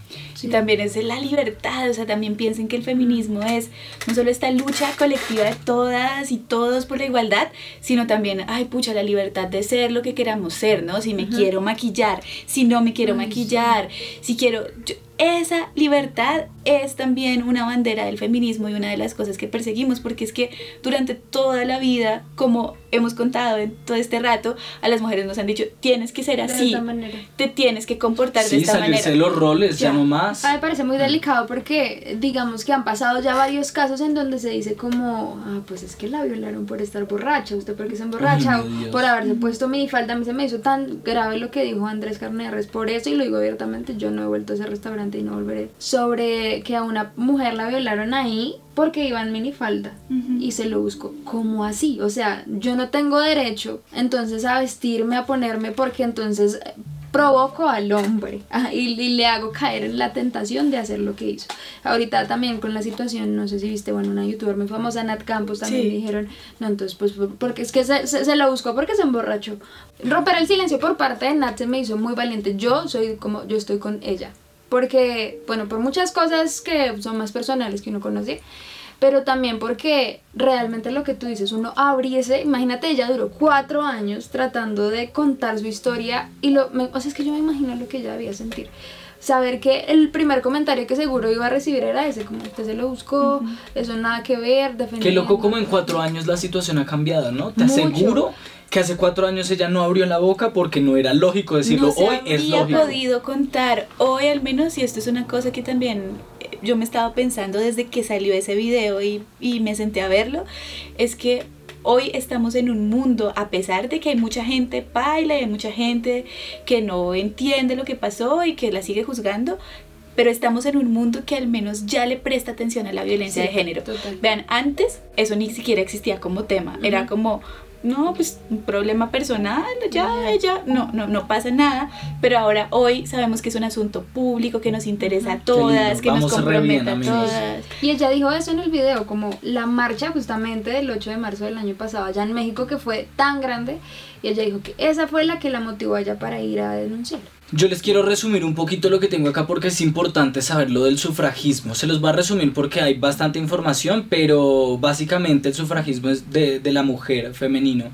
Y también es la libertad, o sea, también piensen que el feminismo es no solo esta lucha colectiva de todas y todos por la igualdad, sino también, ay, pucha, la libertad de ser lo que queramos ser, ¿no? Si me quiero maquillar, si no me quiero Ay, maquillar, si quiero... yo- esa libertad es también una bandera del feminismo y una de las cosas que perseguimos, porque es que durante toda la vida, como hemos contado en todo este rato, a las mujeres nos han dicho, tienes que ser De así, esta manera. te tienes que comportar de Sí, esta salirse manera. de los roles, ya, Ya. no más. A mí me parece muy delicado porque digamos que han pasado ya varios casos en donde se dice como, ah, pues es que la violaron por estar borracha, usted porque se emborracha, Ay, por haberse puesto minifalda, a mí se me hizo tan grave lo que dijo Andrés Carneres por eso y lo digo abiertamente, yo no he vuelto a ese restaurante y no volveré, sobre que a una mujer la violaron ahí porque iba en minifalda y se lo buscó. ¿Cómo así? O sea, yo no tengo derecho entonces a vestirme, a ponerme porque entonces eh, provoco al hombre y, y le hago caer en la tentación de hacer lo que hizo. Ahorita también con la situación, no sé si viste, bueno, una youtuber muy famosa, Nat Campos, también Sí. dijeron, no, entonces pues por- porque es que se, se, se lo buscó porque se emborrachó. Romper el silencio por parte de Nat se me hizo muy valiente. Yo soy como, yo estoy con ella. Porque, bueno, por muchas cosas que son más personales que uno conoce, pero también porque realmente lo que tú dices, uno abriese, imagínate, ella duró cuatro años tratando de contar su historia y lo, o sea, es que yo me imagino lo que ella debía sentir saber que el primer comentario que seguro iba a recibir era ese, como usted se lo buscó, eso nada que ver, Qué loco como en cuatro años la situación ha cambiado, ¿no? Te aseguro que hace cuatro años ella no abrió la boca porque no era lógico decirlo. hoy es lógico. podido contar hoy al menos y esto es una cosa que también yo me estaba pensando desde que salió ese video y, y me senté a verlo, es que hoy estamos en un mundo, a pesar de que hay mucha gente baila y hay mucha gente que no entiende lo que pasó y que la sigue juzgando, pero estamos en un mundo que al menos ya le presta atención a la violencia de género. Vean, antes eso ni siquiera existía como tema, era como no, pues un problema personal, ya, ella, no, no, no pasa nada, pero ahora hoy sabemos que es un asunto público que nos interesa a todas, que nos compromete a todas. Y ella dijo eso en el video, como la marcha justamente del 8 de marzo del año pasado allá en México que fue tan grande, y ella dijo que esa fue la que la motivó a ella para ir a denunciar. Yo les quiero resumir un poquito lo que tengo acá porque es importante saber lo del sufragismo. Se los va a resumir porque hay bastante información, pero básicamente el sufragismo es de, de la mujer femenino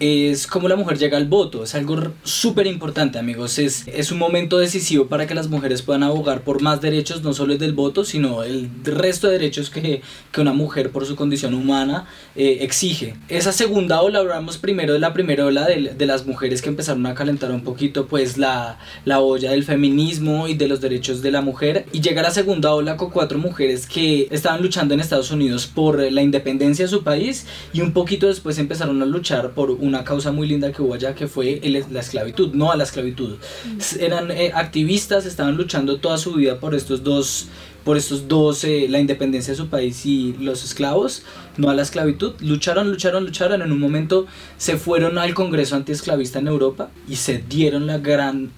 es como la mujer llega al voto. Es algo súper importante, amigos. Es, es un momento decisivo para que las mujeres puedan abogar por más derechos, no solo el del voto, sino el resto de derechos que, que una mujer por su condición humana eh, exige. Esa segunda ola, hablamos primero de la primera ola de, de, las mujeres que empezaron a calentar un poquito pues la, la olla del feminismo y de los derechos de la mujer. Y llega la segunda ola con cuatro mujeres que estaban luchando en Estados Unidos por la independencia de su país y un poquito después empezaron a luchar por una causa muy linda que hubo allá que fue la esclavitud, no a la esclavitud. Mm. Eran eh, activistas, estaban luchando toda su vida por estos dos por estos dos, eh, la independencia de su país y los esclavos, no a la esclavitud. Lucharon, lucharon, lucharon. En un momento se fueron al Congreso antiesclavista en Europa y se dieron la gran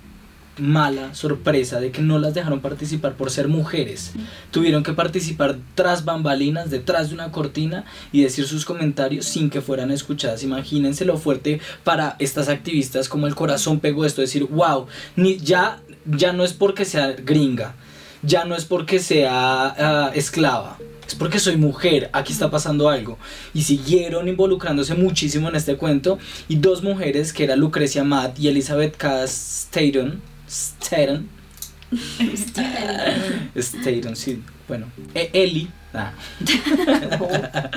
mala sorpresa de que no las dejaron participar por ser mujeres. Tuvieron que participar tras bambalinas, detrás de una cortina y decir sus comentarios sin que fueran escuchadas. Imagínense lo fuerte para estas activistas como el corazón pegó esto, decir, wow, ni, ya, ya no es porque sea gringa, ya no es porque sea ah, esclava, es porque soy mujer, aquí está pasando algo. Y siguieron involucrándose muchísimo en este cuento. Y dos mujeres, que era Lucrecia Matt y Elizabeth Cass Staton, Staten. Staten, sí. Bueno, e-, Eli Ah.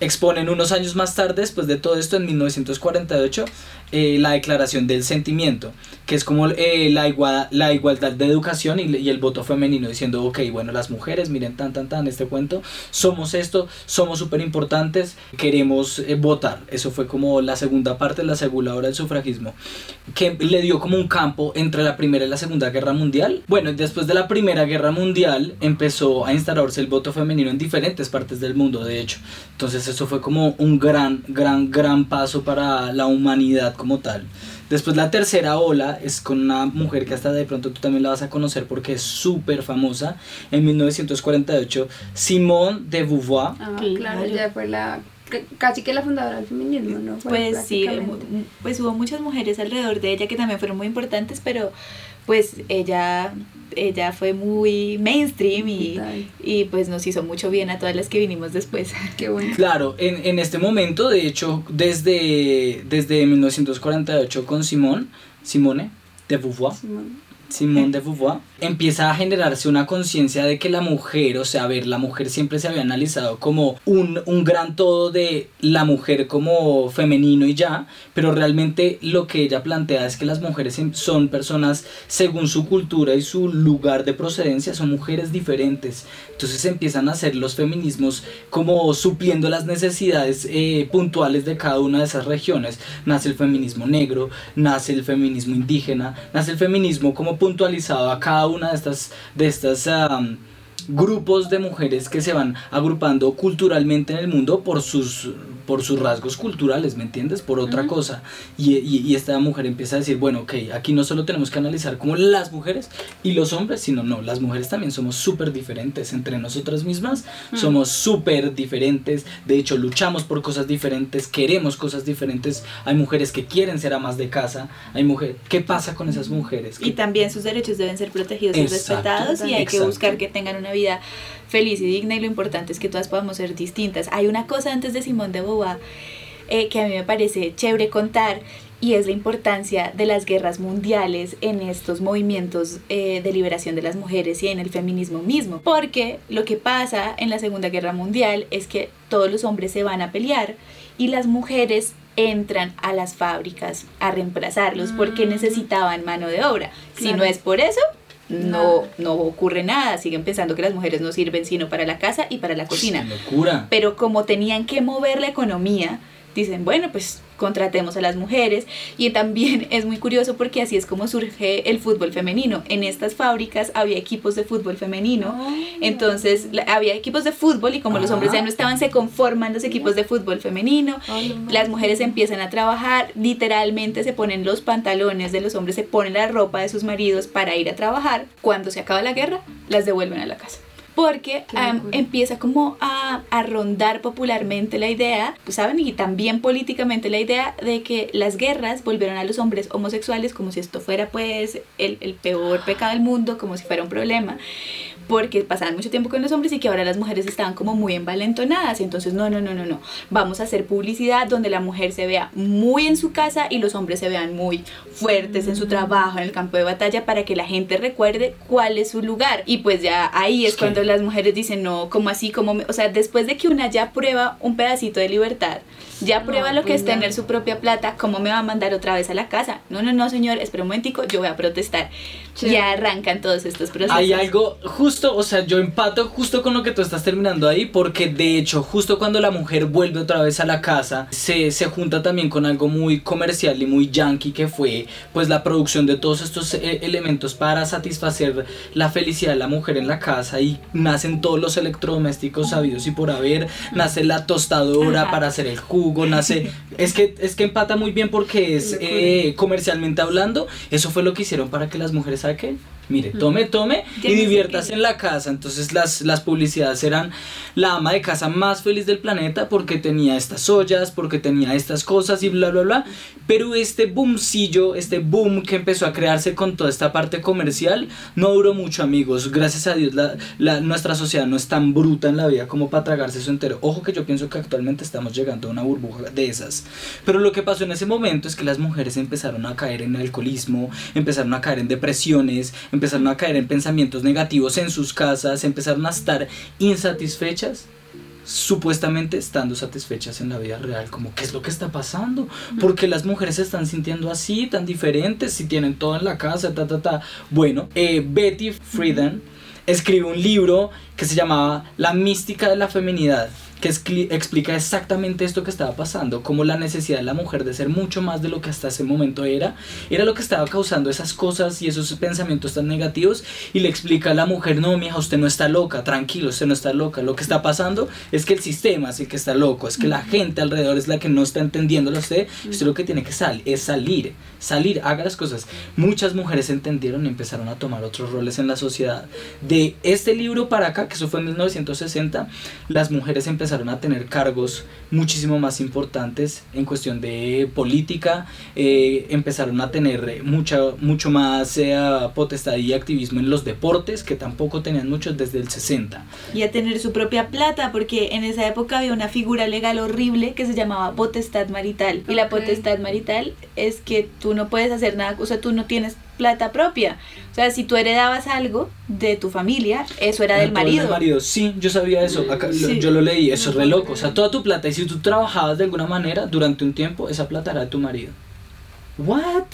Exponen unos años más tarde, después de todo esto, en 1948, eh, la Declaración del Sentimiento, que es como eh, la, igual, la igualdad de educación y, el voto femenino, diciendo, ok, bueno, las mujeres, miren, tan, tan, tan, este cuento, somos esto, somos súper importantes, queremos eh, votar. Eso fue como la segunda parte, la segunda hora del sufragismo, que le dio como un campo entre la Primera y la Segunda Guerra Mundial. Bueno, después de la Primera Guerra Mundial empezó a instalarse el voto femenino en diferentes partes del mundo, de hecho. Entonces eso fue como un gran, gran, gran paso para la humanidad como tal. Después la tercera ola es con una mujer que hasta de pronto tú también la vas a conocer porque es súper famosa. En 1948, Simone de Beauvoir. Ah, claro, ya fue la casi que la fundadora del feminismo, ¿no? pues sí, pues hubo muchas mujeres alrededor de ella que también fueron muy importantes, pero pues ella ella fue muy mainstream y, y, pues nos hizo mucho bien a todas las que vinimos después. Qué bueno. Claro, en, en este momento, de hecho, desde, desde 1948 con Simone, Simone de Beauvoir, Simone de Beauvoir, empieza a generarse una conciencia de que la mujer, o sea, a ver, la mujer siempre se había analizado como un, un, gran todo de la mujer como femenino y ya, pero realmente lo que ella plantea es que las mujeres son personas según su cultura y su lugar de procedencia, son mujeres diferentes. Entonces empiezan a hacer los feminismos como supliendo las necesidades eh, puntuales de cada una de esas regiones. Nace el feminismo negro, nace el feminismo indígena, nace el feminismo como puntualizado a cada una de estas, de estas grupos de mujeres que se van agrupando culturalmente en el mundo por sus por sus rasgos culturales, ¿me entiendes? Por otra cosa. Y, y, esta mujer empieza a decir, bueno, ok, aquí no solo tenemos que analizar como las mujeres y los hombres, sino no, las mujeres también somos súper diferentes entre nosotras mismas, somos súper diferentes, de hecho luchamos por cosas diferentes, queremos cosas diferentes, hay mujeres que quieren ser amas de casa, hay mujeres, ¿qué pasa con esas mujeres? Y también sus derechos deben ser protegidos y respetados y hay que buscar que tengan una vida feliz y digna y lo importante es que todas podamos ser distintas. Hay una cosa antes de Simón de Beauvoir eh, que a mí me parece chévere contar y es la importancia de las guerras mundiales en estos movimientos eh, de liberación de las mujeres y en el feminismo mismo. Porque lo que pasa en la Segunda Guerra Mundial es que todos los hombres se van a pelear y las mujeres entran a las fábricas a reemplazarlos porque mm. necesitaban mano de obra. Si no es por eso, no, no ocurre nada. Siguen pensando que las mujeres no sirven sino para la casa y para la cocina. Locura. Pero como tenían que mover la economía, dicen, bueno, pues contratemos a las mujeres y también es muy curioso porque así es como surge el fútbol femenino. En estas fábricas había equipos de fútbol femenino, ah. entonces había equipos de fútbol y como los hombres ya no estaban, se conforman los equipos de fútbol femenino, las mujeres empiezan a trabajar, literalmente se ponen los pantalones de los hombres, se ponen la ropa de sus maridos para ir a trabajar, cuando se acaba la guerra, las devuelven a la casa porque empieza como a, a, rondar popularmente la idea, pues, ¿saben? Y también políticamente la idea de que las guerras volvieron a los hombres homosexuales como si esto fuera pues el, el peor pecado del mundo, como si fuera un problema porque pasaban mucho tiempo con los hombres y que ahora las mujeres estaban como muy envalentonadas. Entonces, no, no, no, no, no. Vamos a hacer publicidad donde la mujer se vea muy en su casa y los hombres se vean muy fuertes en su trabajo, en el campo de batalla, para que la gente recuerde cuál es su lugar. Y pues ya ahí es cuando las mujeres dicen, no, como así, como, o sea, después de que una ya prueba un pedacito de libertad, ya prueba lo que pues es tener su propia plata, ¿cómo me va a mandar otra vez a la casa? No, no, no, señor, espera un momentico, yo voy a protestar. Ya arrancan todos estos procesos. Hay algo justo, o sea, yo empato justo con lo que tú estás terminando ahí, porque de hecho, justo cuando la mujer vuelve otra vez a la casa, se, se junta también con algo muy comercial y muy yankee que fue pues la producción de todos estos eh, elementos para satisfacer la felicidad de la mujer en la casa y nacen todos los electrodomésticos sabidos y por haber, nace la tostadora para hacer el jugo nace. Es que, es que empata muy bien porque es eh, comercialmente hablando. Eso fue lo que hicieron para que las mujeres saquen Mire, tome, tome y diviértase en la casa. Entonces las, las publicidades eran la ama de casa más feliz del planeta porque tenía estas ollas, porque tenía estas cosas y bla, bla, bla. Pero este boomcillo, este boom que empezó a crearse con toda esta parte comercial, no duró mucho, amigos. Gracias a Dios, la, la, nuestra sociedad no es tan bruta en la vida como para tragarse eso entero. Ojo que yo pienso que actualmente estamos llegando a una burbuja de esas. Pero lo que pasó en ese momento es que las mujeres empezaron a caer en alcoholismo, empezaron a caer en depresiones, empezaron a caer en pensamientos negativos en sus casas, empezaron a estar insatisfechas supuestamente estando satisfechas en la vida real, como qué es lo que está pasando, porque las mujeres se están sintiendo así, tan diferentes, si tienen todo en la casa, ta, ta, ta. Bueno, eh, Betty Friedan escribió un libro que se llamaba La mística de la feminidad que explica exactamente esto que estaba pasando, como la necesidad de la mujer de ser mucho más de lo que hasta ese momento era, era lo que estaba causando esas cosas y esos pensamientos tan negativos y le explica a la mujer, no, mija, usted no está loca, tranquilo, usted no está loca, lo que está pasando es que el sistema es el que está loco, es que la gente alrededor es la que no está entendiéndolo a usted, usted lo que tiene que salir es salir, salir, haga las cosas. Muchas mujeres entendieron y empezaron a tomar otros roles en la sociedad. De este libro para acá, que eso fue en 1960, las mujeres empezaron a tener cargos muchísimo más importantes en cuestión de política, eh, empezaron a tener mucha, mucho más eh, potestad y activismo en los deportes, que tampoco tenían muchos desde el 60. Y a tener su propia plata, porque en esa época había una figura legal horrible que se llamaba potestad marital. Y la potestad marital es que tú no puedes hacer nada, o sea, tú no tienes plata propia. O sea, si tú heredabas algo de tu familia, eso era del marido. Del marido, sí, yo sabía eso, yo lo leí, eso es re loco. O sea, toda tu plata, y si tú trabajabas de alguna manera durante un tiempo, esa plata era de tu marido. ¿What?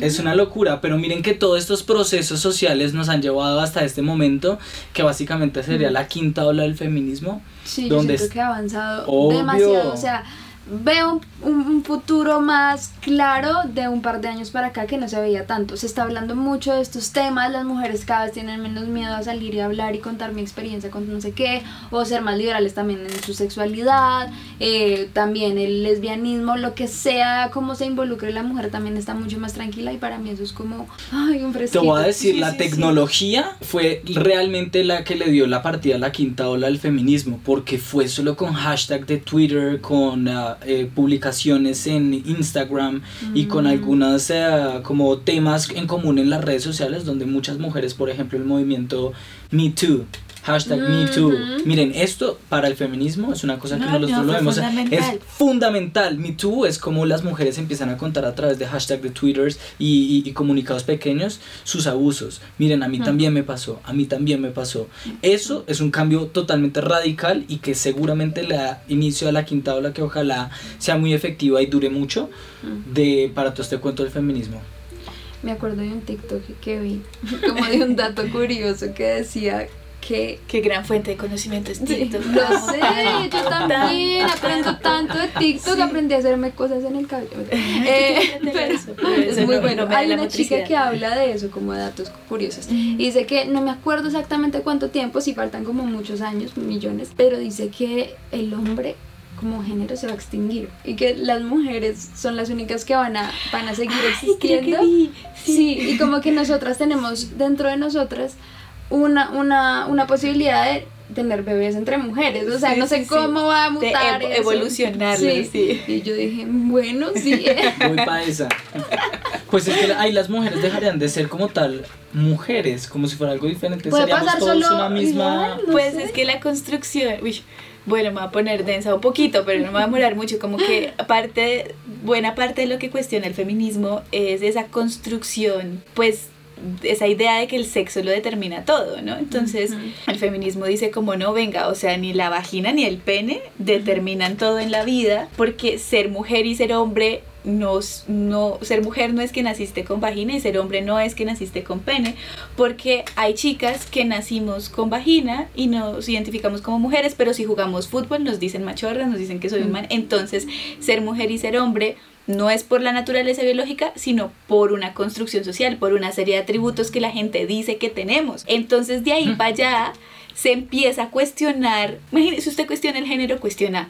Es una locura, pero miren que todos estos procesos sociales nos han llevado hasta este momento, que básicamente sería la quinta ola del feminismo. Sí, donde yo siento que ha avanzado demasiado, o sea veo un, futuro más claro de un par de años para acá que no se veía tanto. Se está hablando mucho de estos temas, las mujeres cada vez tienen menos miedo a salir y hablar y contar mi experiencia con no sé qué, o ser más liberales también en su sexualidad, eh, también el lesbianismo, lo que sea, como se involucre la mujer también está mucho más tranquila y para mí eso es como, ay, un fresquito. Te voy a decir, la tecnología fue realmente la que le dio la partida a la quinta ola del feminismo, porque fue solo con hashtag de Twitter, con... Uh, eh, publicaciones en Instagram y con mm. algunas eh, como temas en común en las redes sociales donde muchas mujeres, por ejemplo el movimiento Me Too, hashtag MeToo. Miren, esto para el feminismo es una cosa que No, nosotros no, lo vemos. fundamental. Es fundamental. MeToo es como las mujeres empiezan a contar a través de hashtag de Twitters y, y- y comunicados pequeños sus abusos. Miren, a mí también me pasó, a mí también me pasó. Eso es un cambio totalmente radical y que seguramente le da inicio a la quinta ola que ojalá sea muy efectiva y dure mucho de, para todo este cuento del feminismo. Me acuerdo de un TikTok que vi, como de un dato curioso que decía que Qué gran fuente de conocimiento es Sí, TikTok. lo sé, yo también aprendo tanto de TikTok, aprendí a hacerme cosas en el cabello. Eh, pero Eso, pero es eso muy no- bueno. no Hay una chica que habla de eso, como de datos curiosos. Y dice que no me acuerdo exactamente cuánto tiempo, si faltan como muchos años, millones, pero dice que el hombre como género se va a extinguir y que las mujeres son las únicas que van a, van a seguir Ay, creo que existiendo. vi, Sí, y como que nosotras tenemos dentro de nosotras una, una, una posibilidad de tener bebés entre mujeres. O sea, Sí, no sé sí, sí. cómo va a mutar. evo- eso. evolucionarlo, sí. Y yo dije, bueno, sí. eh. Voy para esa. Pues es que ahí las mujeres dejarían de ser como tal mujeres, como si fuera algo diferente. Puede Seríamos pasar todos solo una misma. igual, no Pues sé. es que la construcción, uy, bueno, me va a poner densa un poquito, pero no me va a demorar mucho, como que parte, buena parte de lo que cuestiona el feminismo es esa construcción, pues esa idea de que el sexo lo determina todo, ¿no? Entonces, el feminismo dice como no, venga, o sea, ni la vagina ni el pene determinan todo en la vida, porque ser mujer y ser hombre no, no, ser mujer no es que naciste con vagina y ser hombre no es que naciste con pene, porque hay chicas que nacimos con vagina y nos identificamos como mujeres, pero si jugamos fútbol nos dicen machorras, nos dicen que soy un man, entonces ser mujer y ser hombre no es por la naturaleza biológica, sino por una construcción social, por una serie de atributos que la gente dice que tenemos. Entonces de ahí para allá se empieza a cuestionar, imagínese, usted cuestiona el género, cuestiona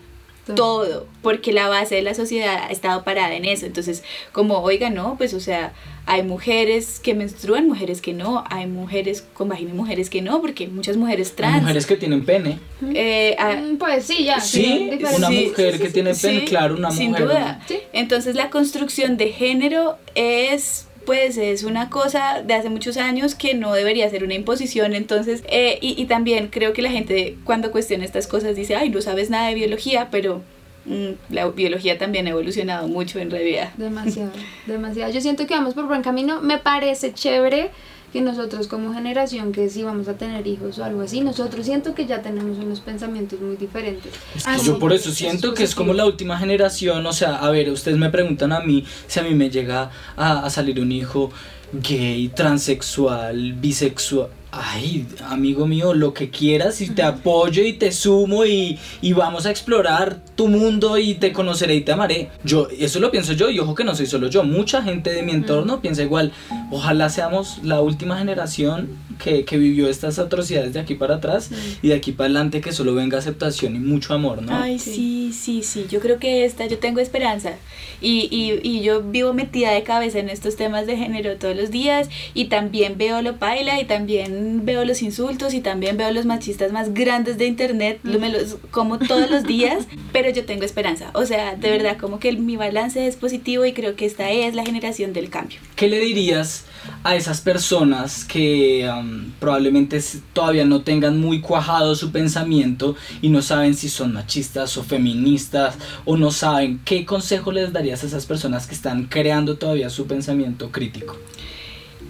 todo, porque la base de la sociedad ha estado parada en eso. Entonces, como, oiga, no, pues, o sea, hay mujeres que menstruan, mujeres que no, hay mujeres con vagina y mujeres que no, porque hay muchas mujeres Hay trans. mujeres que tienen pene. eh, ah, Mm, Pues sí, ya. Sí, una Sí, mujer sí, que sí, tiene sí, pene, claro, una sin mujer. duda. Sí. Entonces la construcción de género es pues es una cosa de hace muchos años que no debería ser una imposición entonces eh, y, y también creo que la gente cuando cuestiona estas cosas dice ay no sabes nada de biología pero mm, la biología también ha evolucionado mucho en realidad Demasiado, demasiado. Yo siento que vamos por buen camino. Me parece chévere que nosotros como generación que si vamos a tener hijos o algo así, nosotros siento que ya tenemos unos pensamientos muy diferentes. Es que Ah, yo por eso es siento que es como la última generación, o sea, a ver, ustedes me preguntan a mí si a mí me llega a, a salir un hijo gay, transexual, bisexual. Ay, amigo mío, lo que quieras y te apoyo y te sumo y, y vamos a explorar tu mundo y te conoceré y te amaré. Yo, eso lo pienso yo y ojo que no soy solo yo, mucha gente de mi entorno piensa igual. Ojalá seamos la última generación que, que vivió estas atrocidades de aquí para atrás y de aquí para adelante que solo venga aceptación y mucho amor, ¿no? Ay, sí, sí, sí. Yo creo que esta, yo tengo esperanza. Y, y, y yo vivo metida de cabeza en estos temas de género todos los días. Y también veo lo paila, y también veo los insultos, y también veo los machistas más grandes de internet. Lo me los como todos los días. Pero yo tengo esperanza. O sea, de verdad, como que mi balance es positivo y creo que esta es la generación del cambio. ¿Qué le dirías a esas personas que um, probablemente todavía no tengan muy cuajado su pensamiento y no saben si son machistas o feministas o no saben qué consejo les darías a esas personas que están creando todavía su pensamiento crítico?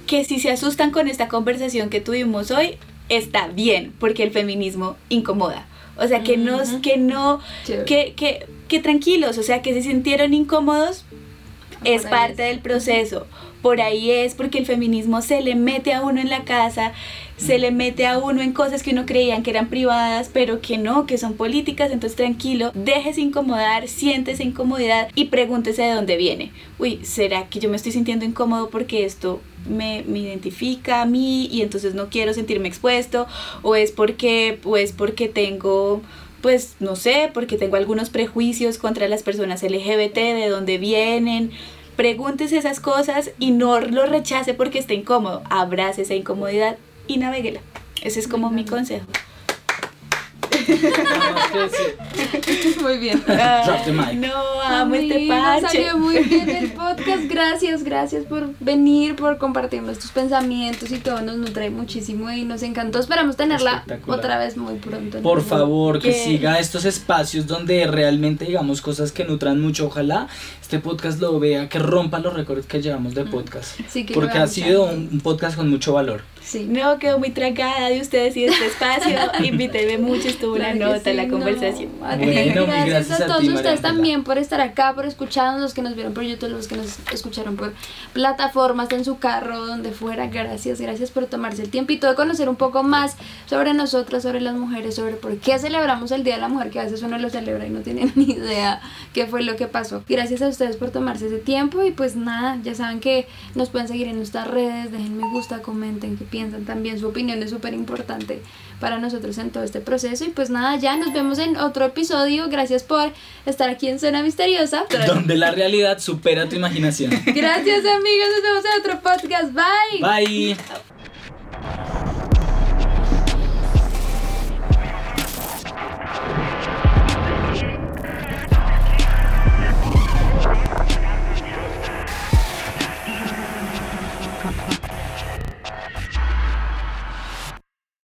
que si se asustan con esta conversación que tuvimos hoy, está bien, porque el feminismo incomoda. O sea, que, no, que no, que, que, que tranquilos, o sea, que se sintieron incómodos, es parte del proceso. Por ahí es porque el feminismo se le mete a uno en la casa, se le mete a uno en cosas que uno creían que eran privadas, pero que no, que son políticas. Entonces, tranquilo, déjese incomodar, siéntese incomodidad y pregúntese de dónde viene. Uy, ¿será que yo me estoy sintiendo incómodo porque esto me, me identifica a mí y entonces no quiero sentirme expuesto? ¿O es porque, pues, porque tengo pues no sé, porque tengo algunos prejuicios contra las personas LGBT, de dónde vienen. Pregúntese esas cosas y no lo rechace porque está incómodo. Abrace esa incomodidad y navéguela. Ese es como mi consejo. Muy bien. Drop the mic. No, amo este Amigos, parche. Salió muy bien el podcast. Gracias, gracias por venir, por compartirnos tus pensamientos y todo. Nos nutre muchísimo y nos encantó. Esperamos tenerla otra vez muy pronto. Por favor, que siga estos espacios donde realmente digamos cosas que nutran mucho. Ojalá este podcast lo vea, que rompa los récords que llevamos de podcast. Sí, que Porque ha sido un podcast con mucho valor. Sí. No, quedo muy tragada de ustedes y de este espacio. Invítenme mucho, estuvo una Claro nota sí, la no. conversación. Bueno, gracias, gracias a a todos ti, ustedes también por estar acá, por escucharnos, los que nos vieron por YouTube, los que nos escucharon por plataformas, en su carro, donde fuera. Gracias, gracias por tomarse el tiempito de conocer un poco más sobre nosotras, sobre las mujeres, sobre por qué celebramos el Día de la Mujer, que a veces uno lo celebra y no tiene ni idea qué fue lo que pasó. Gracias a ustedes por tomarse ese tiempo y pues nada, ya saben que nos pueden seguir en nuestras redes, dejen me gusta, comenten qué piensan también, su opinión es súper importante para nosotros en todo este proceso y pues nada, ya nos vemos en otro episodio, gracias por estar aquí en Zona Misteriosa. Donde la realidad supera tu imaginación. Gracias amigos, nos vemos en otro podcast, bye. Bye.